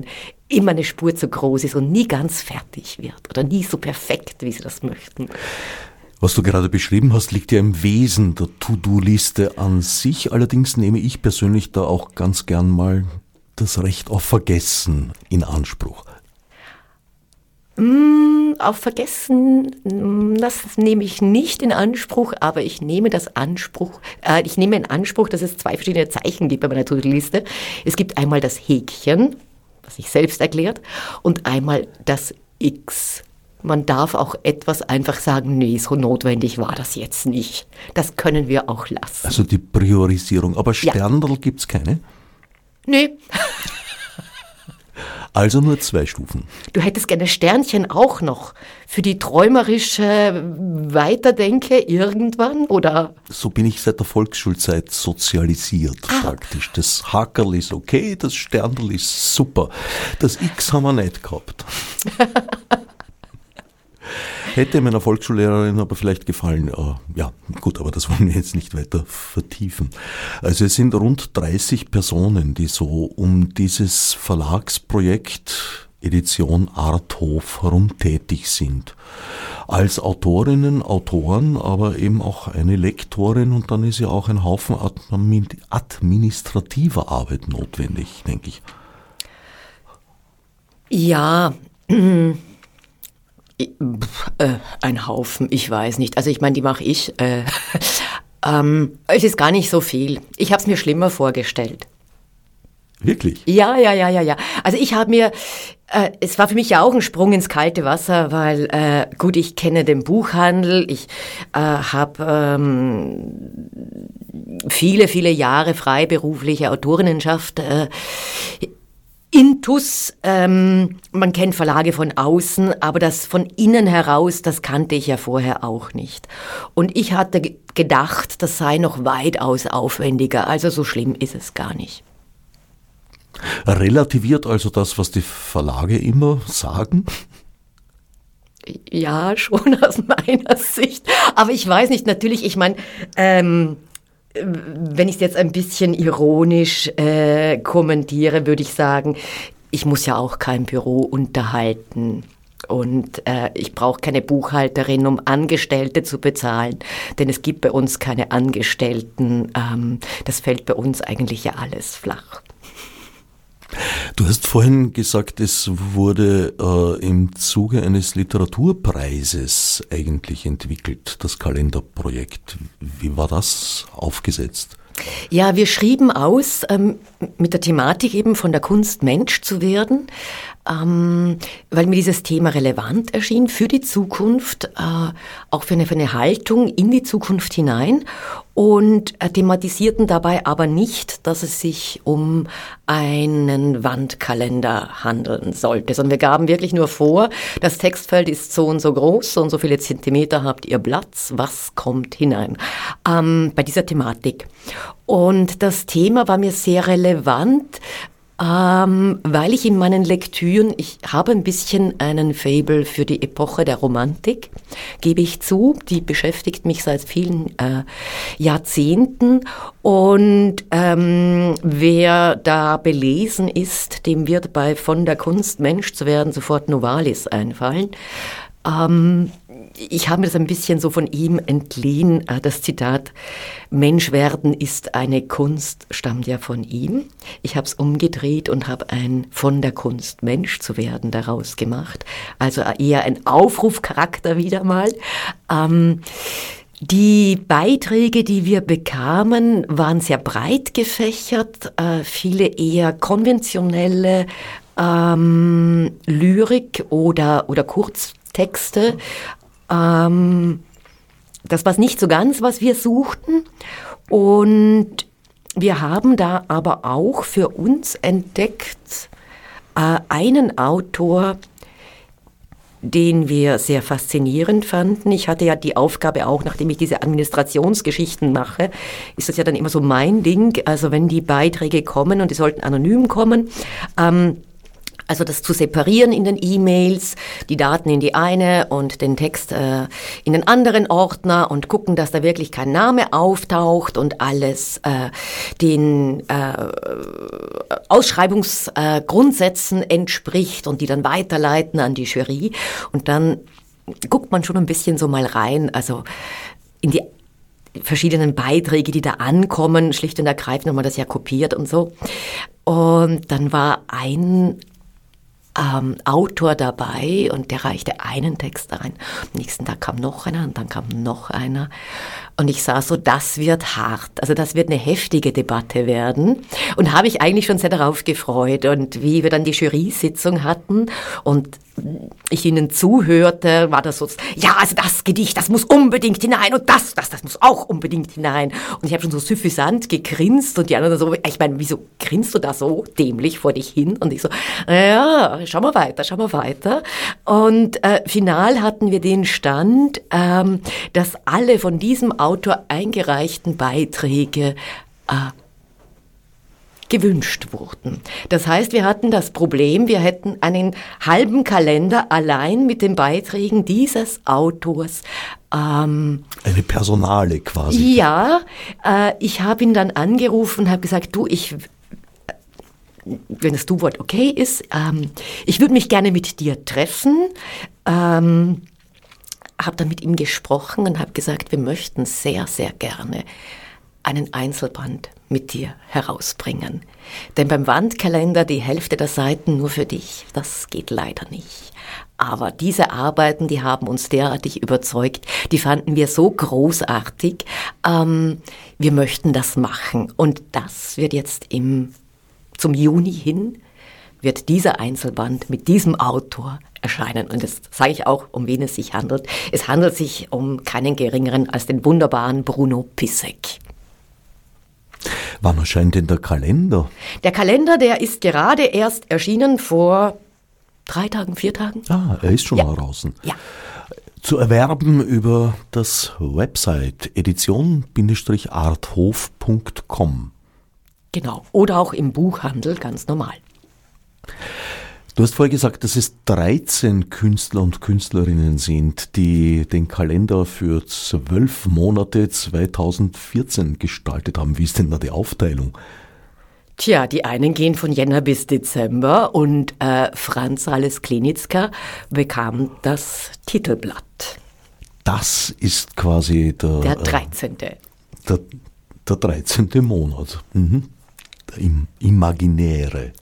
immer eine Spur zu groß ist und nie ganz fertig wird oder nie so perfekt, wie sie das möchten. Was du gerade beschrieben hast, liegt ja im Wesen der To-Do-Liste an sich. Allerdings nehme ich persönlich da auch ganz gern mal das Recht auf Vergessen in Anspruch. Mm, auf Vergessen, mm, das nehme ich nicht in Anspruch, aber ich nehme das Anspruch, äh, ich nehme in Anspruch, dass es zwei verschiedene Zeichen gibt bei meiner To-Do-Liste. Es gibt einmal das Häkchen, sich selbst erklärt, und einmal das X. Man darf auch etwas einfach sagen, nee, so notwendig war das jetzt nicht. Das können wir auch lassen. Also die Priorisierung. Aber Sterndl ja. gibt es keine? Nee. Also nur zwei Stufen. Du hättest gerne Sternchen auch noch für die träumerische Weiterdenke irgendwann, oder? So bin ich seit der Volksschulzeit sozialisiert ah. praktisch. Das Hackerl ist okay, das Sterndl ist super. Das X haben wir nicht gehabt. Hätte meiner Volksschullehrerin aber vielleicht gefallen. Äh, ja, gut, aber das wollen wir jetzt nicht weiter vertiefen. Also es sind rund 30 Personen, die so um dieses Verlagsprojekt Edition Arthof herum tätig sind. Als Autorinnen, Autoren, aber eben auch eine Lektorin und dann ist ja auch ein Haufen administrativer Arbeit notwendig, denke ich. Ja, Äh, ein Haufen, ich weiß nicht. Also ich meine, die mache ich. Äh, ähm, es ist gar nicht so viel. Ich habe es mir schlimmer vorgestellt. Wirklich? Ja, ja, ja, ja, ja. Also ich habe mir, äh, es war für mich ja auch ein Sprung ins kalte Wasser, weil äh, gut, ich kenne den Buchhandel, ich äh, habe ähm, viele, viele Jahre freiberufliche Autorinnenschaft äh, Intus, ähm, man kennt Verlage von außen, aber das von innen heraus, das kannte ich ja vorher auch nicht. Und ich hatte gedacht, das sei noch weitaus aufwendiger, also so schlimm ist es gar nicht. Relativiert also das, was die Verlage immer sagen? Ja, schon aus meiner Sicht. Aber ich weiß nicht, natürlich, ich meine, ähm, wenn ich es jetzt ein bisschen ironisch äh, kommentiere, würde ich sagen, ich muss ja auch kein Büro unterhalten. Und äh, ich brauche keine Buchhalterin, um Angestellte zu bezahlen, denn es gibt bei uns keine Angestellten. Ähm, das fällt bei uns eigentlich ja alles flach. Du hast vorhin gesagt, es wurde äh, im Zuge eines Literaturpreises eigentlich entwickelt, das Kalenderprojekt. Wie war das aufgesetzt? Ja, wir schrieben aus, ähm, mit der Thematik eben von der Kunst Mensch zu werden, ähm, weil mir dieses Thema relevant erschien für die Zukunft, äh, auch für eine, für eine Haltung in die Zukunft hinein und äh, thematisierten dabei aber nicht, dass es sich um einen Wandkalender handeln sollte, sondern wir gaben wirklich nur vor, das Textfeld ist so und so groß, so und so viele Zentimeter habt ihr Platz, was kommt hinein ähm, bei dieser Thematik. Und das Thema war mir sehr relevant, ähm, weil ich in meinen Lektüren, ich habe ein bisschen einen Fable für die Epoche der Romantik, gebe ich zu. Die beschäftigt mich seit vielen äh, Jahrzehnten. Und ähm, wer da belesen ist, dem wird bei von der Kunst Mensch zu werden sofort Novalis einfallen. Ähm, ich habe mir das ein bisschen so von ihm entliehen. Äh, das Zitat, Mensch werden ist eine Kunst, stammt ja von ihm. Ich habe es umgedreht und habe ein von der Kunst Mensch zu werden daraus gemacht. Also eher ein Aufrufcharakter wieder mal. Ähm, die Beiträge, die wir bekamen, waren sehr breit gefächert, äh, viele eher konventionelle ähm, Lyrik oder, oder Kurztexte, ähm, das war nicht so ganz, was wir suchten. Und wir haben da aber auch für uns entdeckt, äh, einen Autor, den wir sehr faszinierend fanden. Ich hatte ja die Aufgabe auch, nachdem ich diese Administrationsgeschichten mache, ist das ja dann immer so mein Ding. Also wenn die Beiträge kommen und die sollten anonym kommen, ähm, also das zu separieren in den E-Mails, die Daten in die eine und den Text äh, in den anderen Ordner und gucken, dass da wirklich kein Name auftaucht und alles äh, den äh, Ausschreibungsgrundsätzen äh, entspricht und die dann weiterleiten an die Jury. Und dann guckt man schon ein bisschen so mal rein, also in die verschiedenen Beiträge, die da ankommen, schlicht und ergreifend, wenn man das ja kopiert und so. Und dann war ein ähm, Autor dabei und der reichte einen Text ein. Am nächsten Tag kam noch einer und dann kam noch einer. Und ich sah so, das wird hart. Also das wird eine heftige Debatte werden. Und habe ich eigentlich schon sehr darauf gefreut. Und wie wir dann die Jury-Sitzung hatten und ich ihnen zuhörte, war das so, ja, also das Gedicht, das muss unbedingt hinein und das, das, das muss auch unbedingt hinein. Und ich habe schon so suffisant gegrinst und die anderen so, ich meine, wieso grinst du da so dämlich vor dich hin? Und ich so, ja, schau mal weiter, schau mal weiter. Und äh, final hatten wir den Stand, ähm, dass alle von diesem Autor eingereichten Beiträge äh, gewünscht wurden. Das heißt, wir hatten das Problem, wir hätten einen halben Kalender allein mit den Beiträgen dieses Autors. Ähm, Eine Personale quasi. Ja, äh, ich habe ihn dann angerufen und habe gesagt, du, ich wenn das Du-Wort okay ist, ähm, ich würde mich gerne mit dir treffen. Ähm, habe dann mit ihm gesprochen und habe gesagt, wir möchten sehr, sehr gerne einen Einzelband mit dir herausbringen. Denn beim Wandkalender die Hälfte der Seiten nur für dich, das geht leider nicht. Aber diese Arbeiten, die haben uns derartig überzeugt, die fanden wir so großartig. Ähm, wir möchten das machen. Und das wird jetzt im, zum Juni hin, wird dieser Einzelband mit diesem Autor erscheinen. Und das sage ich auch, um wen es sich handelt. Es handelt sich um keinen geringeren als den wunderbaren Bruno Pissek. Wann erscheint denn der Kalender? Der Kalender, der ist gerade erst erschienen vor drei Tagen, vier Tagen. Ah, er ist schon ja. mal draußen. Ja. Zu erwerben über das Website edition-arthof.com. Genau. Oder auch im Buchhandel ganz normal. Du hast vorher gesagt, dass es 13 Künstler und Künstlerinnen sind, die den Kalender für zwölf Monate 2014 gestaltet haben. Wie ist denn da die Aufteilung? Tja, die einen gehen von Jänner bis Dezember und äh, Franz Alles Klinitzka bekam das Titelblatt. Das ist quasi der... Der 13. Äh, der, der 13. Monat. Mhm. Der imaginäre.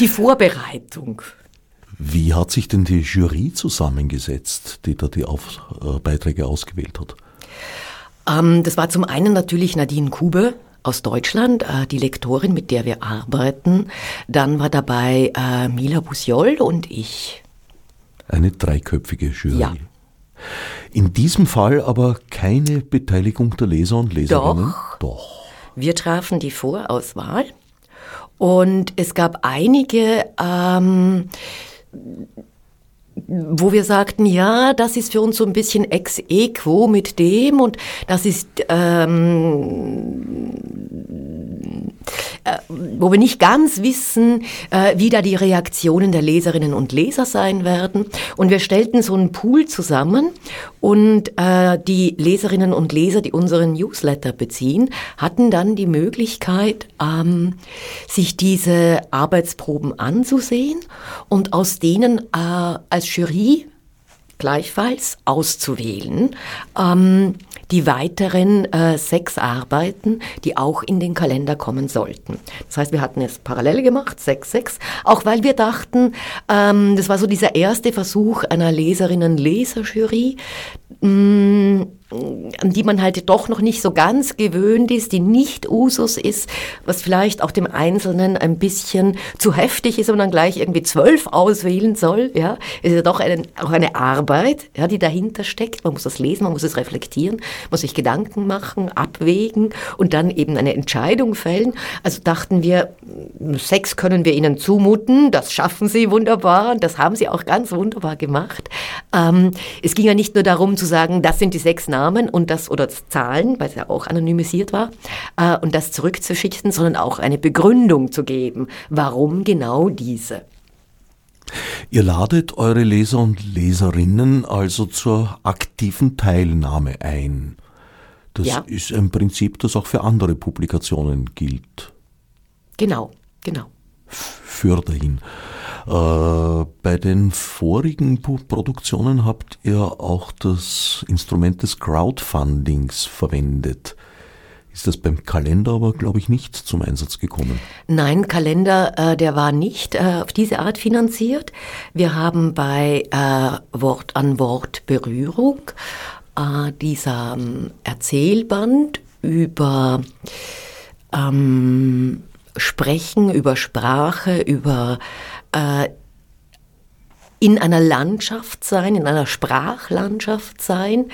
Die Vorbereitung. Wie hat sich denn die Jury zusammengesetzt, die da die Auf äh, Beiträge ausgewählt hat? Ähm, das war zum einen natürlich Nadine Kube aus Deutschland, äh, die Lektorin, mit der wir arbeiten. Dann war dabei äh, Mila Busjol und ich. Eine dreiköpfige Jury. Ja. In diesem Fall aber keine Beteiligung der Leser und Leserinnen? Doch. Doch. Wir trafen die Vorauswahl. Und es gab einige, ähm, wo wir sagten, ja, das ist für uns so ein bisschen ex equo mit dem und das ist ähm, äh, wo wir nicht ganz wissen, äh, wie da die Reaktionen der Leserinnen und Leser sein werden. Und wir stellten so einen Pool zusammen und äh, die Leserinnen und Leser, die unseren Newsletter beziehen, hatten dann die Möglichkeit, ähm, sich diese Arbeitsproben anzusehen und aus denen äh, als Jury gleichfalls auszuwählen. Ähm, die weiteren äh, sechs Arbeiten, die auch in den Kalender kommen sollten. Das heißt, wir hatten es parallel gemacht, sechs, sechs, auch weil wir dachten, ähm, das war so dieser erste Versuch einer Leserinnen-Leser-Jury, mm, an die man halt doch noch nicht so ganz gewöhnt ist, die nicht Usus ist, was vielleicht auch dem Einzelnen ein bisschen zu heftig ist und dann gleich irgendwie zwölf auswählen soll. Ja, es ist ja doch eine, auch eine Arbeit, ja, die dahinter steckt. Man muss das lesen, man muss es reflektieren, muss sich Gedanken machen, abwägen und dann eben eine Entscheidung fällen. Also dachten wir, Sex können wir ihnen zumuten, das schaffen sie wunderbar und das haben sie auch ganz wunderbar gemacht. Ähm, es ging ja nicht nur darum zu sagen, das sind die sechs Namen und das oder Zahlen, weil es ja auch anonymisiert war, äh, und das zurückzuschichten, sondern auch eine Begründung zu geben, warum genau diese. Ihr ladet eure Leser und Leserinnen also zur aktiven Teilnahme ein. Das ja. ist ein Prinzip, das auch für andere Publikationen gilt. Genau, genau. Für dahin. Äh, bei den vorigen Produktionen habt ihr auch das Instrument des Crowdfundings verwendet. Ist das beim Kalender aber, glaube ich, nicht zum Einsatz gekommen? Nein, Kalender, äh, der war nicht äh, auf diese Art finanziert. Wir haben bei äh, Wort an Wort Berührung äh, dieser ähm, Erzählband über ähm, Sprechen, über Sprache, über äh, in einer Landschaft sein, in einer Sprachlandschaft sein,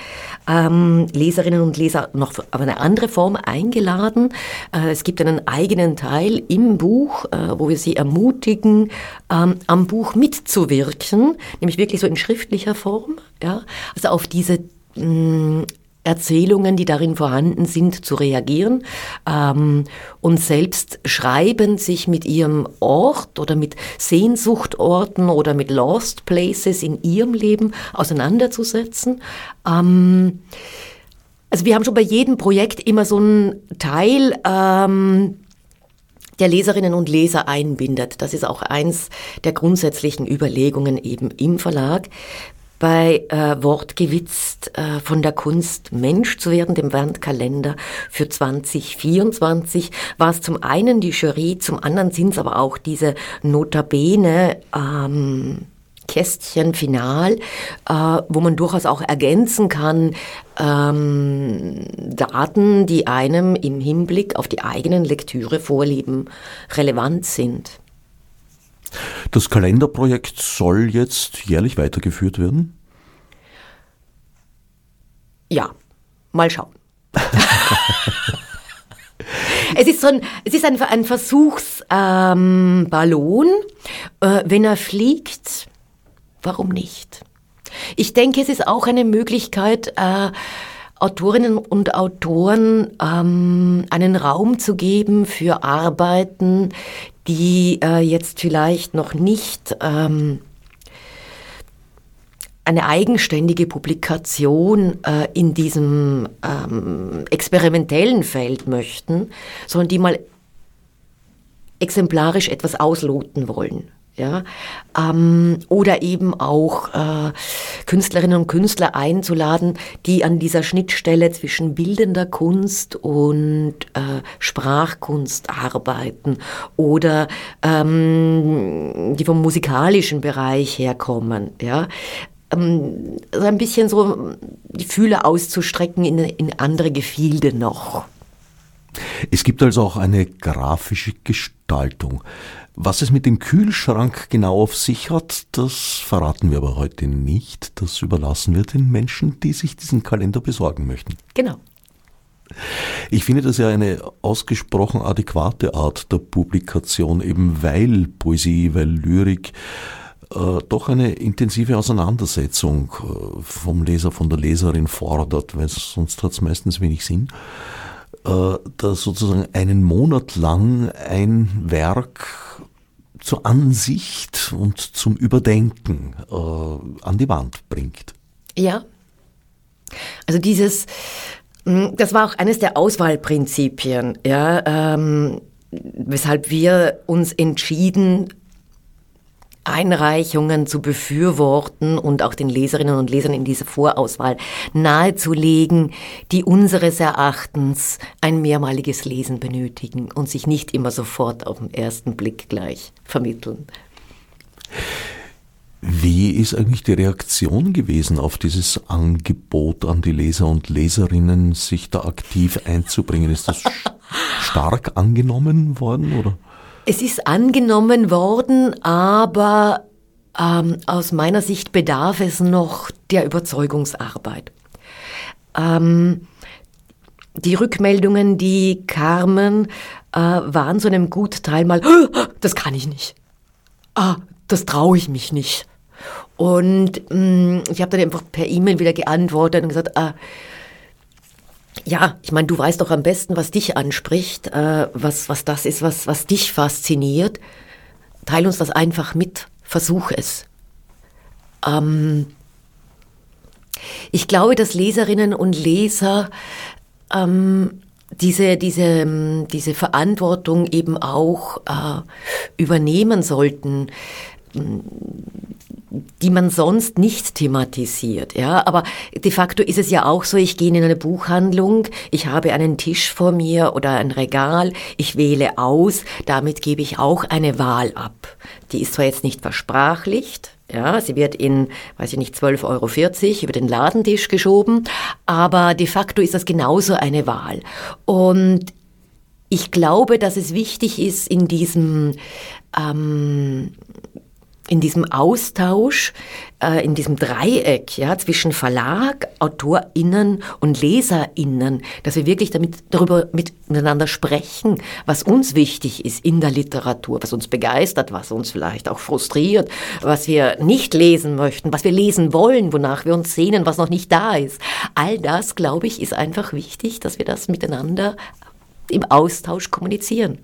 ähm, Leserinnen und Leser noch auf eine andere Form eingeladen. Äh, es gibt einen eigenen Teil im Buch, äh, wo wir sie ermutigen, ähm, am Buch mitzuwirken, nämlich wirklich so in schriftlicher Form, ja, also auf diese mm, Erzählungen, die darin vorhanden sind, zu reagieren ähm, und selbst schreiben, sich mit ihrem Ort oder mit Sehnsuchtorten oder mit Lost Places in ihrem Leben auseinanderzusetzen. Ähm, also wir haben schon bei jedem Projekt immer so einen Teil, ähm, der Leserinnen und Leser einbindet. Das ist auch eins der grundsätzlichen Überlegungen eben im Verlag bei äh, Wort gewitzt äh, von der Kunst Mensch zu werden, dem Wandkalender für 2024, war es zum einen die Jury, zum anderen sind es aber auch diese Notabene ähm, Kästchen final, äh, wo man durchaus auch ergänzen kann, ähm, Daten, die einem im Hinblick auf die eigenen Lektüre vorlieben, relevant sind. Das Kalenderprojekt soll jetzt jährlich weitergeführt werden? Ja, mal schauen. es ist so ein, es ist ein, ein Versuchsballon. Ähm, äh, wenn er fliegt, warum nicht? Ich denke, es ist auch eine Möglichkeit, äh, Autorinnen und Autoren ähm, einen Raum zu geben für Arbeiten, die äh, jetzt vielleicht noch nicht ähm, eine eigenständige Publikation äh, in diesem ähm, experimentellen Feld möchten, sondern die mal exemplarisch etwas ausloten wollen ja, ähm, oder eben auch äh, Künstlerinnen und Künstler einzuladen, die an dieser Schnittstelle zwischen bildender Kunst und äh, Sprachkunst arbeiten oder ähm, die vom musikalischen Bereich herkommen, ja, ähm, so ein bisschen so die Fühle auszustrecken in, in andere Gefilde noch. Es gibt also auch eine grafische Gestaltung. Was es mit dem Kühlschrank genau auf sich hat, das verraten wir aber heute nicht. Das überlassen wir den Menschen, die sich diesen Kalender besorgen möchten. Genau. Ich finde das ja eine ausgesprochen adäquate Art der Publikation, eben weil Poesie, weil Lyrik äh, doch eine intensive Auseinandersetzung äh, vom Leser, von der Leserin fordert, weil sonst hat es meistens wenig Sinn. Äh, da sozusagen einen Monat lang ein Werk zur Ansicht und zum Überdenken äh, an die Wand bringt. Ja. Also dieses, hm, das war auch eines der Auswahlprinzipien, ja, ähm, weshalb wir uns entschieden Einreichungen zu befürworten und auch den Leserinnen und Lesern in dieser Vorauswahl nahezulegen, die unseres Erachtens ein mehrmaliges Lesen benötigen und sich nicht immer sofort auf den ersten Blick gleich vermitteln. Wie ist eigentlich die Reaktion gewesen auf dieses Angebot an die Leser und Leserinnen, sich da aktiv einzubringen? Ist das stark angenommen worden oder? Es ist angenommen worden, aber ähm, aus meiner Sicht bedarf es noch der Überzeugungsarbeit. Ähm, die Rückmeldungen, die kamen, äh, waren zu einem Gutteil mal, das kann ich nicht. Ah, das traue ich mich nicht. Und mh, mm, ich habe dann einfach per E-Mail wieder geantwortet und gesagt, ah, ja, ich meine, du weißt doch am besten, was dich anspricht, äh, was, was das ist, was, was dich fasziniert. Teil uns das einfach mit, versuch es. Ähm, ich glaube, dass Leserinnen und Leser ähm, diese, diese, diese Verantwortung eben auch äh, übernehmen sollten die man sonst nicht thematisiert. Ja, aber de facto ist es ja auch so, ich gehe in eine Buchhandlung, ich habe einen Tisch vor mir oder ein Regal, ich wähle aus, damit gebe ich auch eine Wahl ab. Die ist zwar jetzt nicht versprachlicht, ja, sie wird in, weiß ich nicht, 12,40 Euro über den Ladentisch geschoben, aber de facto ist das genauso eine Wahl. Und ich glaube, dass es wichtig ist, in diesem ähm, in diesem Austausch, äh, in diesem Dreieck ja, zwischen Verlag, AutorInnen und LeserInnen, dass wir wirklich damit, darüber miteinander sprechen, was uns wichtig ist in der Literatur, was uns begeistert, was uns vielleicht auch frustriert, was wir nicht lesen möchten, was wir lesen wollen, wonach wir uns sehnen, was noch nicht da ist. All das, glaube ich, ist einfach wichtig, dass wir das miteinander im Austausch kommunizieren.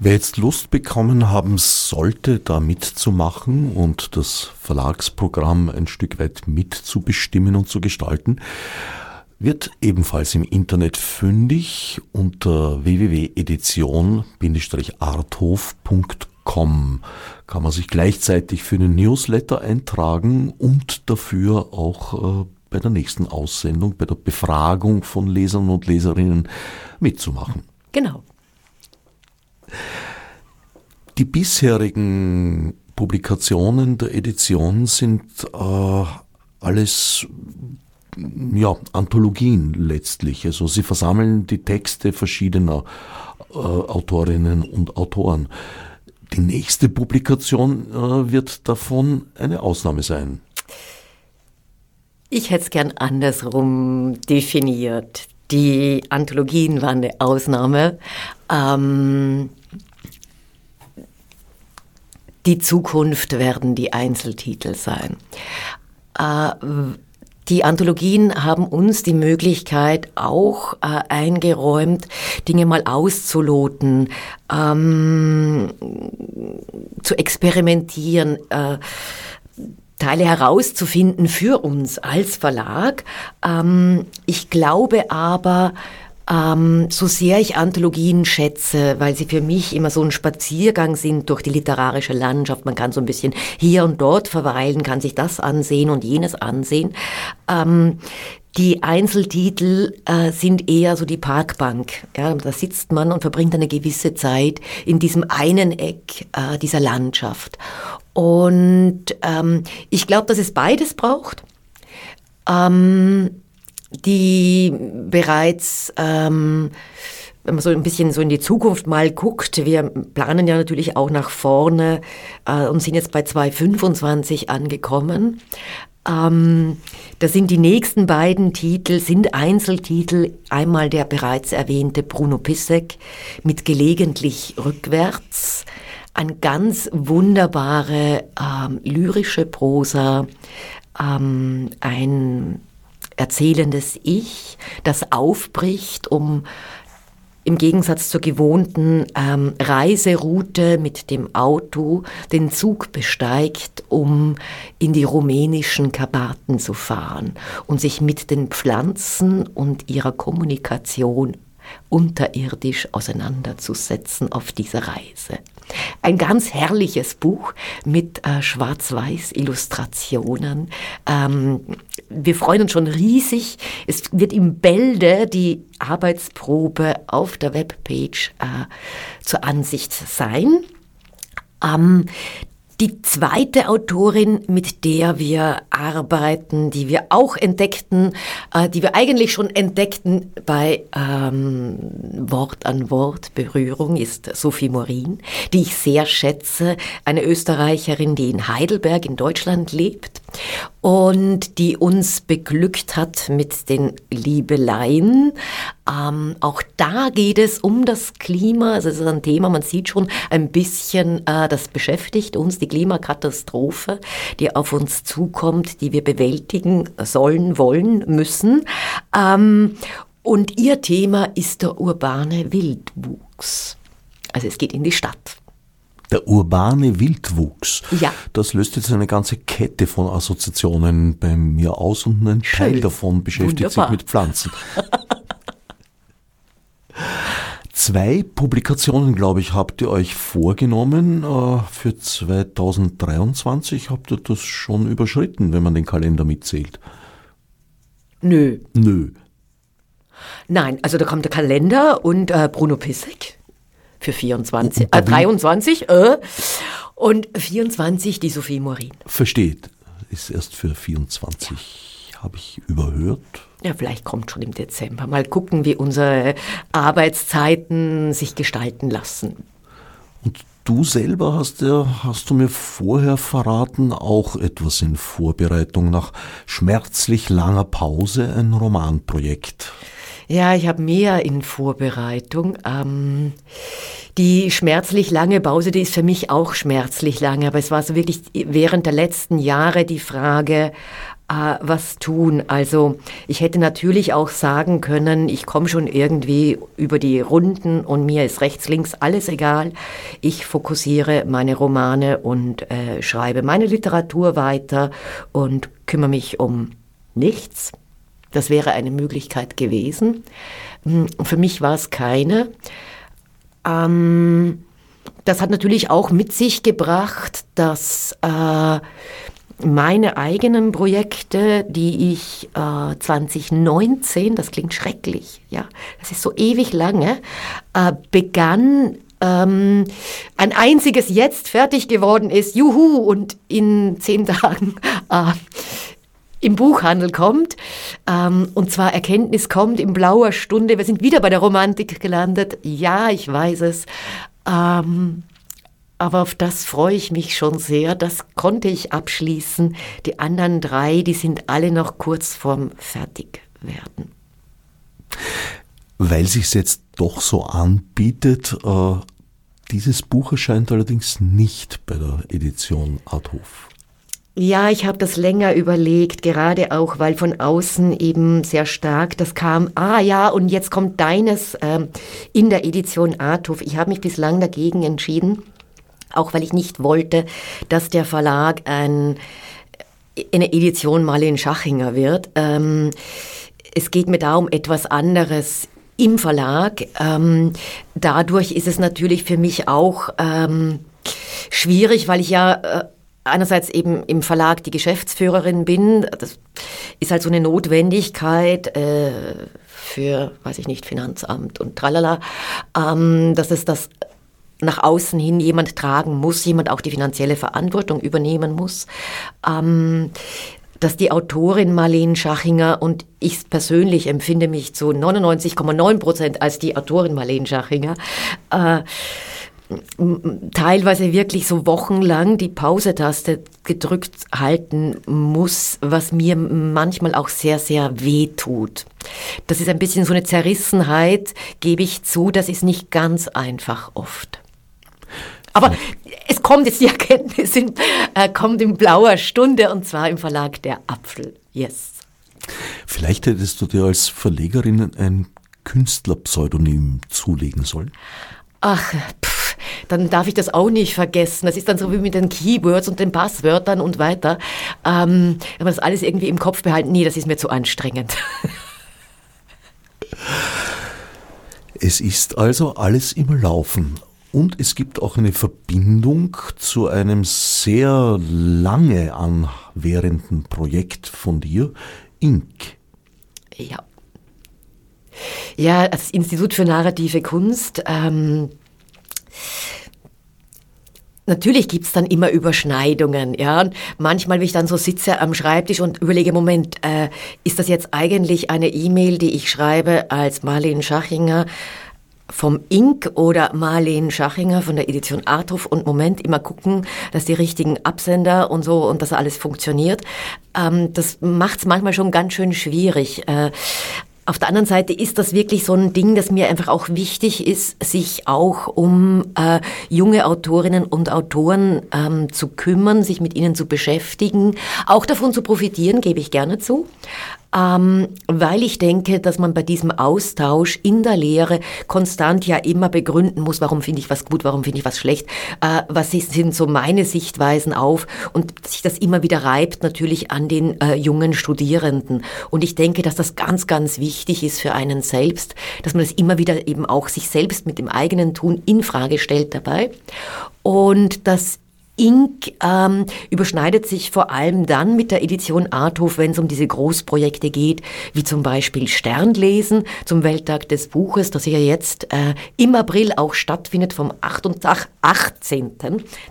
Wer jetzt Lust bekommen haben sollte, da mitzumachen und das Verlagsprogramm ein Stück weit mitzubestimmen und zu gestalten, wird ebenfalls im Internet fündig unter www.edition-arthof.com kann man sich gleichzeitig für einen Newsletter eintragen und dafür auch äh, bei der nächsten Aussendung, bei der Befragung von Lesern und Leserinnen mitzumachen. Genau. Die bisherigen Publikationen der Edition sind äh, alles ja, Anthologien letztlich. Also sie versammeln die Texte verschiedener äh, Autorinnen und Autoren. Die nächste Publikation äh, wird davon eine Ausnahme sein. Ich hätte es gern andersrum definiert. Die Anthologien waren eine Ausnahme. Ähm, die Zukunft werden die Einzeltitel sein. Äh, die Anthologien haben uns die Möglichkeit auch äh, eingeräumt, Dinge mal auszuloten, ähm, zu experimentieren, äh, Teile herauszufinden für uns als Verlag. Ähm, ich glaube aber, ähm, so sehr ich Anthologien schätze, weil sie für mich immer so ein Spaziergang sind durch die literarische Landschaft. Man kann so ein bisschen hier und dort verweilen, kann sich das ansehen und jenes ansehen. Ähm, die Einzeltitel äh, sind eher so die Parkbank. Ja, da sitzt man und verbringt eine gewisse Zeit in diesem einen Eck äh, dieser Landschaft. Und ähm, ich glaube, dass es beides braucht. Ähm, die bereits, ähm, wenn man so ein bisschen so in die Zukunft mal guckt, wir planen ja natürlich auch nach vorne äh, und sind jetzt bei 225 angekommen. Ähm, das sind die nächsten beiden Titel, sind Einzeltitel. Einmal der bereits erwähnte Bruno Pissek mit gelegentlich rückwärts. Ein ganz wunderbare ähm, lyrische Prosa, ähm, ein erzählendes Ich, das aufbricht, um im Gegensatz zur gewohnten ähm, Reiseroute mit dem Auto den Zug besteigt, um in die rumänischen Karpaten zu fahren und sich mit den Pflanzen und ihrer Kommunikation unterirdisch auseinanderzusetzen auf dieser Reise. Ein ganz herrliches Buch mit äh, Schwarz-Weiß-Illustrationen. Ähm, wir freuen uns schon riesig. Es wird im Bälde die Arbeitsprobe auf der Webpage äh, zur Ansicht sein. Ähm, Die zweite Autorin, mit der wir arbeiten, die wir auch entdeckten, äh, die wir eigentlich schon entdeckten bei ähm, Wort an Wort Berührung, ist Sophie Morin, die ich sehr schätze, eine Österreicherin, die in Heidelberg in Deutschland lebt und die uns beglückt hat mit den Liebeleien. Ähm, auch da geht es um das Klima, also es ist ein Thema, man sieht schon ein bisschen, äh, das beschäftigt uns, die Klimakatastrophe, die auf uns zukommt, die wir bewältigen sollen, wollen, müssen. Ähm, und ihr Thema ist der urbane Wildwuchs. Also es geht in die Stadt. Der urbane Wildwuchs. Ja. Das löst jetzt eine ganze Kette von Assoziationen bei mir aus und ein Schön. Teil davon beschäftigt Wunderbar. sich mit Pflanzen. Zwei Publikationen, glaube ich, habt ihr euch vorgenommen äh, für 2023. Habt ihr das schon überschritten, wenn man den Kalender mitzählt? Nö. Nö. Nein, also da kommt der Kalender und äh, Bruno Pissek für 24, äh, 23 äh, und 24 die Sophie Morin. Versteht, ist erst für 24, ja. habe ich überhört. Ja, vielleicht kommt schon im Dezember. Mal gucken, wie unsere Arbeitszeiten sich gestalten lassen. Und du selber hast ja, hast du mir vorher verraten, auch etwas in Vorbereitung nach schmerzlich langer Pause, ein Romanprojekt. Ja, ich habe mehr in Vorbereitung. Ähm, die schmerzlich lange Pause, die ist für mich auch schmerzlich lange, aber es war so wirklich während der letzten Jahre die Frage, äh, was tun. Also ich hätte natürlich auch sagen können, ich komme schon irgendwie über die Runden und mir ist rechts, links alles egal. Ich fokussiere meine Romane und äh, schreibe meine Literatur weiter und kümmere mich um nichts. Das wäre eine Möglichkeit gewesen. Hm, für mich war es keine. Ähm, das hat natürlich auch mit sich gebracht, dass äh, meine eigenen Projekte, die ich äh, 2019, das klingt schrecklich, ja, das ist so ewig lange, äh, begann ähm, ein einziges jetzt fertig geworden ist, juhu, und in zehn Tagen äh, im Buchhandel kommt. Ähm, und zwar Erkenntnis kommt in blauer Stunde. Wir sind wieder bei der Romantik gelandet. Ja, ich weiß es. Ähm, aber auf das freue ich mich schon sehr. Das konnte ich abschließen. Die anderen drei, die sind alle noch kurz vorm Fertigwerden. Weil sich jetzt doch so anbietet, äh, dieses Buch erscheint allerdings nicht bei der Edition Arthof. Ja, ich habe das länger überlegt, gerade auch, weil von außen eben sehr stark das kam, ah ja, und jetzt kommt deines ähm, in der Edition Arthof. Ich habe mich bislang dagegen entschieden, auch weil ich nicht wollte, dass der Verlag ein, eine Edition Marlene Schachinger wird. Ähm, es geht mir da um etwas anderes im Verlag. Ähm, dadurch ist es natürlich für mich auch ähm, schwierig, weil ich ja äh, einerseits eben im Verlag die Geschäftsführerin bin. Das ist halt so eine Notwendigkeit äh, für, weiß ich nicht, Finanzamt und tralala, ähm, dass es das nach außen hin jemand tragen muss, jemand auch die finanzielle Verantwortung übernehmen muss. Ähm, dass die Autorin Marlene Schachinger und ich persönlich empfinde mich zu 99,9 Prozent als die Autorin Marlene Schachinger, äh, teilweise wirklich so wochenlang die Pause-Taste gedrückt halten muss, was mir manchmal auch sehr, sehr weh tut. Das ist ein bisschen so eine Zerrissenheit, gebe ich zu, das ist nicht ganz einfach oft. Aber es kommt jetzt die Erkenntnis, in, äh, kommt in blauer Stunde und zwar im Verlag Der Apfel. Yes. Vielleicht hättest du dir als Verlegerin ein Künstlerpseudonym zulegen sollen. Ach, pff, dann darf ich das auch nicht vergessen. Das ist dann so wie mit den Keywords und den Passwörtern und weiter. Ähm, wenn man das alles irgendwie im Kopf behalten, nee, das ist mir zu anstrengend. Es ist also alles im Laufen. Und es gibt auch eine Verbindung zu einem sehr lange anwährenden Projekt von dir, Ink. Ja. Ja, das Institut für narrative Kunst. Ähm, Natürlich gibt's dann immer Überschneidungen, ja. Und manchmal, wenn ich dann so sitze am Schreibtisch und überlege, Moment, äh, ist das jetzt eigentlich eine E-Mail, die ich schreibe als Marlene Schachinger vom Ink oder Marlene Schachinger von der Edition Arthof und Moment immer gucken, dass die richtigen Absender und so und dass alles funktioniert. Ähm, das macht's manchmal schon ganz schön schwierig. Äh, auf der anderen Seite ist das wirklich so ein Ding, das mir einfach auch wichtig ist, sich auch um äh, junge Autorinnen und Autoren ähm, zu kümmern, sich mit ihnen zu beschäftigen, auch davon zu profitieren, gebe ich gerne zu ähm, weil ich denke, dass man bei diesem Austausch in der Lehre konstant ja immer begründen muss, warum finde ich was gut, warum finde ich was schlecht, äh, was sind so meine Sichtweisen auf und sich das immer wieder reibt natürlich an den äh, jungen Studierenden. Und ich denke, dass das ganz, ganz wichtig ist für einen selbst, dass man das immer wieder eben auch sich selbst mit dem eigenen Tun in Frage stellt dabei. Und dass Ink ähm, überschneidet sich vor allem dann mit der Edition Arthof, wenn es um diese Großprojekte geht, wie zum Beispiel Sternlesen zum Welttag des Buches, das ja jetzt äh, im April auch stattfindet, vom 18. 18.,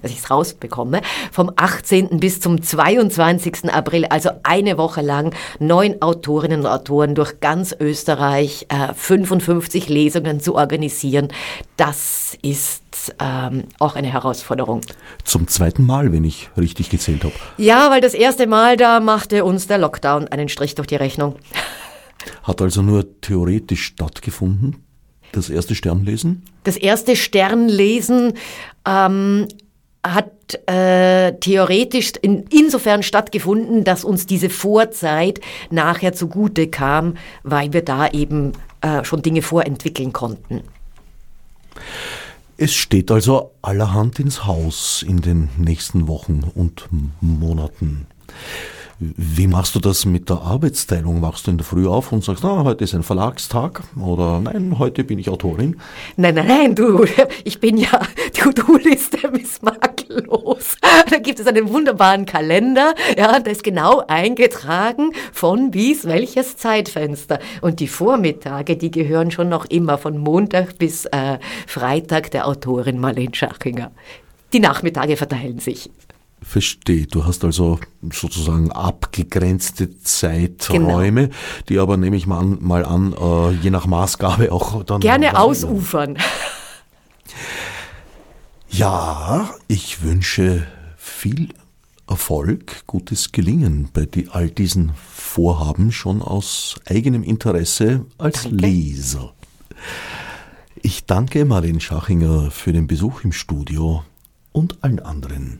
dass ich es rausbekomme, vom 18. bis zum 22. April, also eine Woche lang, neun Autorinnen und Autoren durch ganz Österreich, äh, 55 Lesungen zu organisieren. Das ist ähm, auch eine Herausforderung. Zum zweiten Mal, wenn ich richtig gezählt habe. Ja, weil das erste Mal, da machte uns der Lockdown einen Strich durch die Rechnung. Hat also nur theoretisch stattgefunden, das erste Sternlesen? Das erste Sternlesen ähm, hat äh, theoretisch in, insofern stattgefunden, dass uns diese Vorzeit nachher zugute kam, weil wir da eben äh, schon Dinge vorentwickeln konnten. Es steht also allerhand ins Haus in den nächsten Wochen und Monaten. Wie machst du das mit der Arbeitsteilung? Wachst du in der Früh auf und sagst, na, heute ist ein Verlagstag oder nein, heute bin ich Autorin? Nein, nein, nein, du, ich bin ja, die To-Do-Liste ist makellos. Da gibt es einen wunderbaren Kalender, ja, da ist genau eingetragen von bis welches Zeitfenster. Und die Vormittage, die gehören schon noch immer von Montag bis äh, Freitag der Autorin Marlene Schachinger. Die Nachmittage verteilen sich. Verstehe. Du hast also sozusagen abgegrenzte Zeiträume, genau. die aber nehme ich mal an, mal an äh, je nach Maßgabe auch dann. Gerne ausufern. Ja, ich wünsche viel Erfolg, gutes Gelingen bei die, all diesen Vorhaben schon aus eigenem Interesse als danke. Leser. Ich danke Marlene Schachinger für den Besuch im Studio und allen anderen